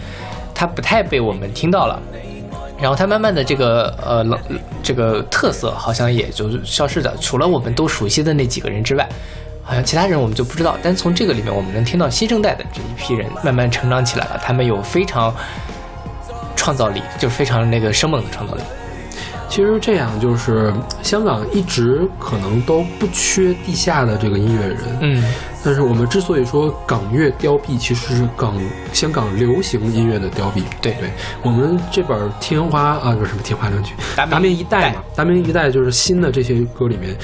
它不太被我们听到了。然后他慢慢的这个呃冷这个特色好像也就消失的，除了我们都熟悉的那几个人之外，好像其他人我们就不知道。但从这个里面，我们能听到新生代的这一批人慢慢成长起来了，他们有非常创造力，就非常那个生猛的创造力。其实这样就是香港一直可能都不缺地下的这个音乐人，嗯，但是我们之所以说港乐凋敝，其实是港香港流行音乐的凋敝。对。对，我们这本《天花》啊，不是什么《天花乱坠》，达明达明一代代嘛，达明一代就是新的这些歌里面，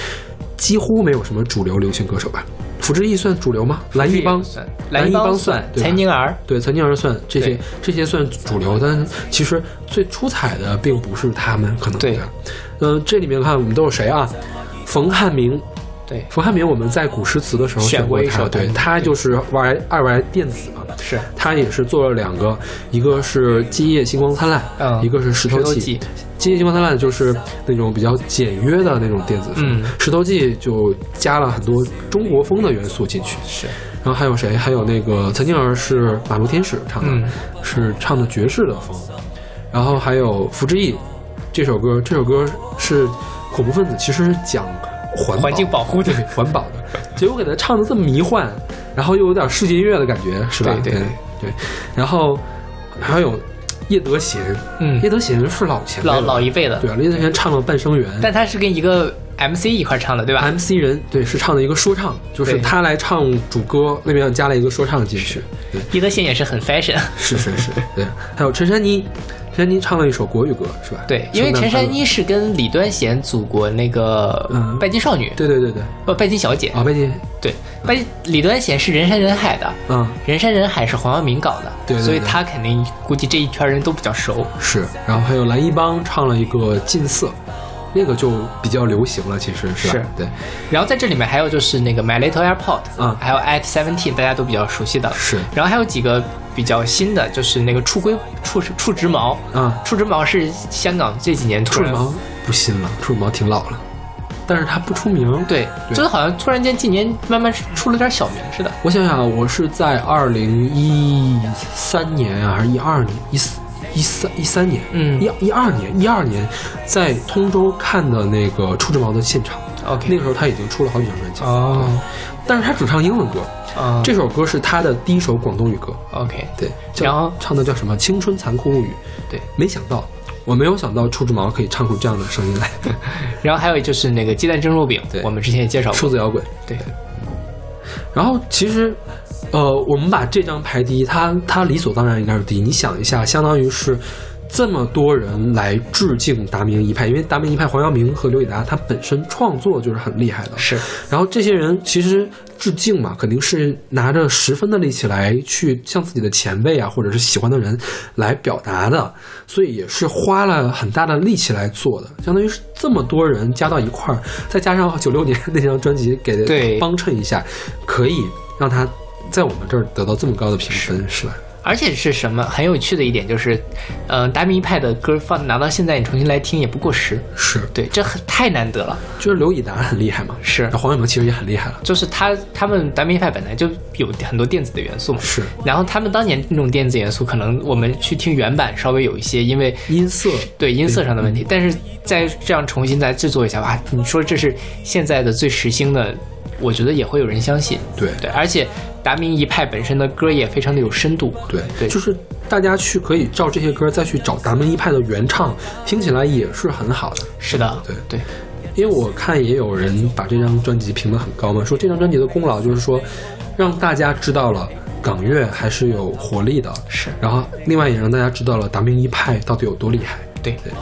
几乎没有什么主流流行歌手吧？福之翼算主流吗？蓝一帮？算，蓝一帮帮算，对吧？蔡宁儿，对，曾经儿算这些对。这些算主流，但是其实最出彩的并不是他们，可能对。吧？嗯、这里面看我们都有谁啊？冯汉明，对，冯汉明我们在古诗词的时候选过一首他对他就是玩二玩电子嘛，是。他也是做了两个，一个是《今夜星光灿烂》，嗯。一个是《石头记》石头记。今夜星光灿烂就是那种比较简约的那种电子风，嗯石头记就加了很多中国风的元素进去。是，然后还有谁？还有那个曾经儿是马路天使唱的，嗯是唱的爵士的风。然后还有福之翼这首歌，这首歌是恐怖分子，其实是讲环环境保护的对环保的，结果给他唱的这么迷幻，然后又有点世界音乐的感觉，是吧？对对对对然后还有叶德娴，嗯。叶德娴是老前辈老老一辈的，对啊，叶德娴唱了《半生缘》，但他是跟一个 MC 一块儿唱的，对吧？MC 人对是唱的一个说唱，就是对。他来唱主歌，那边加了一个说唱进去。对，伊德娴也是很 fashion，是是是，对。还有陈珊妮，陈珊妮唱了一首国语歌，是吧？对，因为陈珊妮是跟李端贤组过那个嗯拜金少女，对对对对，不拜金小姐，啊，拜金，对，拜李端贤是人山人海的，嗯，人山人海是黄耀明搞的，对对对。所以他肯定估计这一圈人都比较熟。是。然后还有蓝一帮唱了一个《近色》，那个就比较流行了，其实是吧？是。对，然后在这里面还有就是那个 My Little Airport，嗯。还有 At Seventeen，大家都比较熟悉的。是。然后还有几个比较新的，就是那个触龟触触直毛，啊，触直毛是香港这几年突然触毛不新了，触毛挺老了，但是他不出名。对，对就是好像突然间今年慢慢出了点小名似的。我想想啊，我是在二零一三年啊，还是一二年？一四一三一三年，嗯一一二年，一二年在通州看的那个触之毛的现场。OK 那个时候他已经出了好几张专辑，哦，但是他只唱英文歌。啊，这首歌是他的第一首广东语歌，OK，对，叫然后唱的叫什么《青春残酷物语》。对，没想到，我没有想到触之毛可以唱出这样的声音来，然后还有就是那个鸡蛋蒸肉饼对，我们之前也介绍过。数字摇滚。对，然后其实，呃，我们把这张排第一，它它理所当然应该是第一。你想一下，相当于是这么多人来致敬达明一派，因为达明一派黄耀明和刘以达他本身创作就是很厉害的，是。然后这些人其实致敬嘛，肯定是拿着十分的力气来去向自己的前辈啊，或者是喜欢的人来表达的，所以也是花了很大的力气来做的，相当于是这么多人加到一块儿，再加上九六年那张专辑给的对帮衬一下，可以让他在我们这儿得到这么高的评分，是吧？而且是什么很有趣的一点就是，嗯、达明一派的歌放拿到现在你重新来听也不过时，是。对，这很太难得了。就是刘以达很厉害嘛，是。黄伟文其实也很厉害。了，就是他他们达明一派本来就有很多电子的元素嘛，是。然后他们当年那种电子元素，可能我们去听原版稍微有一些，因为音色。对音色上的问题，但是再这样重新再制作一下吧，你说这是现在的最时兴的，我觉得也会有人相信。对。对，而且达明一派本身的歌也非常的有深度。对对就是大家去可以照这些歌再去找达明一派的原唱，听起来也是很好的。是的，对对，因为我看也有人把这张专辑评得很高嘛，说这张专辑的功劳就是说，让大家知道了港乐还是有活力的，是然后另外也让大家知道了达明一派到底有多厉害。对对，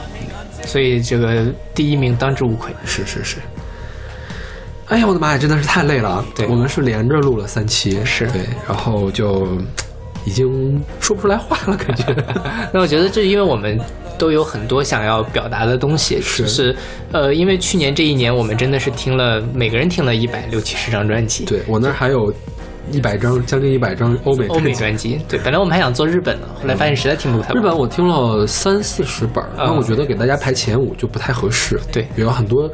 所以这个第一名当之无愧。是是是。哎呀，我的妈呀，真的是太累了啊！对我们是连着录了三期，是对，然后就已经说不出来话了，感觉。那我觉得这因为我们都有很多想要表达的东西，是就是呃，因为去年这一年我们真的是听了每个人听了一百六七十张专辑，对我那儿还有一百张，将近一百张欧美欧美专辑。对，本来我们还想做日本的，后来发现实在听不太完。日本我听了三四十本儿，嗯我觉得给大家排前五就不太合适。对有很多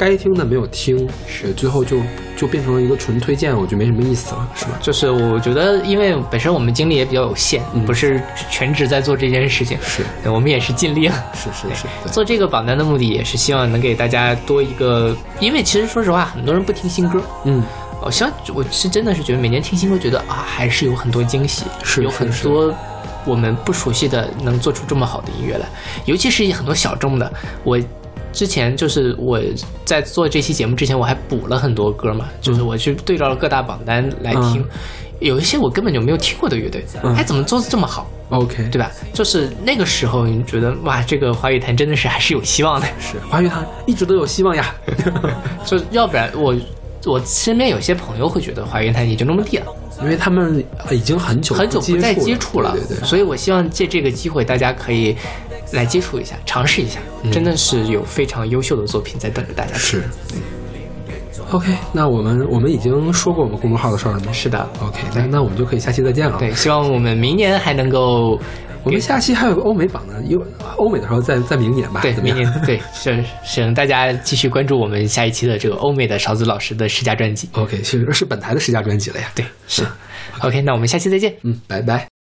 该听的没有听，是最后就就变成了一个纯推荐，我就没什么意思了，是吧？就是我觉得，因为本身我们精力也比较有限，不是全职在做这件事情，嗯是我们也是尽力了。是是是，做这个榜单的目的也是希望能给大家多一个，因为其实说实话，很多人不听新歌。嗯，我希望我是真的是觉得每年听新歌，觉得啊还是有很多惊喜，有是是是很多我们不熟悉的能做出这么好的音乐来，尤其是很多小众的。我之前就是我在做这期节目之前，我还补了很多歌嘛，就是我去对照了各大榜单来听，有一些我根本就没有听过的乐队，嗯哎，怎么做的这么好？OK，对吧？就是那个时候，你觉得哇，这个华语坛真的是还是有希望的。是华语坛一直都有希望呀。就要不然我我身边有些朋友会觉得华语坛也就那么地了，因为他们已经很久很久不再接触了，对对对，所以我希望借这个机会，大家可以来接触一下，尝试一下，真的是有非常优秀的作品在等着大家。是。OK，那我们我们已经说过我们公众号的事儿了吗？是的，OK，那那我们就可以下期再见了。对，希望我们明年还能够，我们下期还有个欧美榜呢，有欧美的时候在在明年吧。对，明年对，是请大家继续关注我们下一期的这个欧美的勺子老师的试驾专辑。OK，其实是本台的十佳专辑了呀。对，是。OK，那我们下期再见。嗯，拜拜。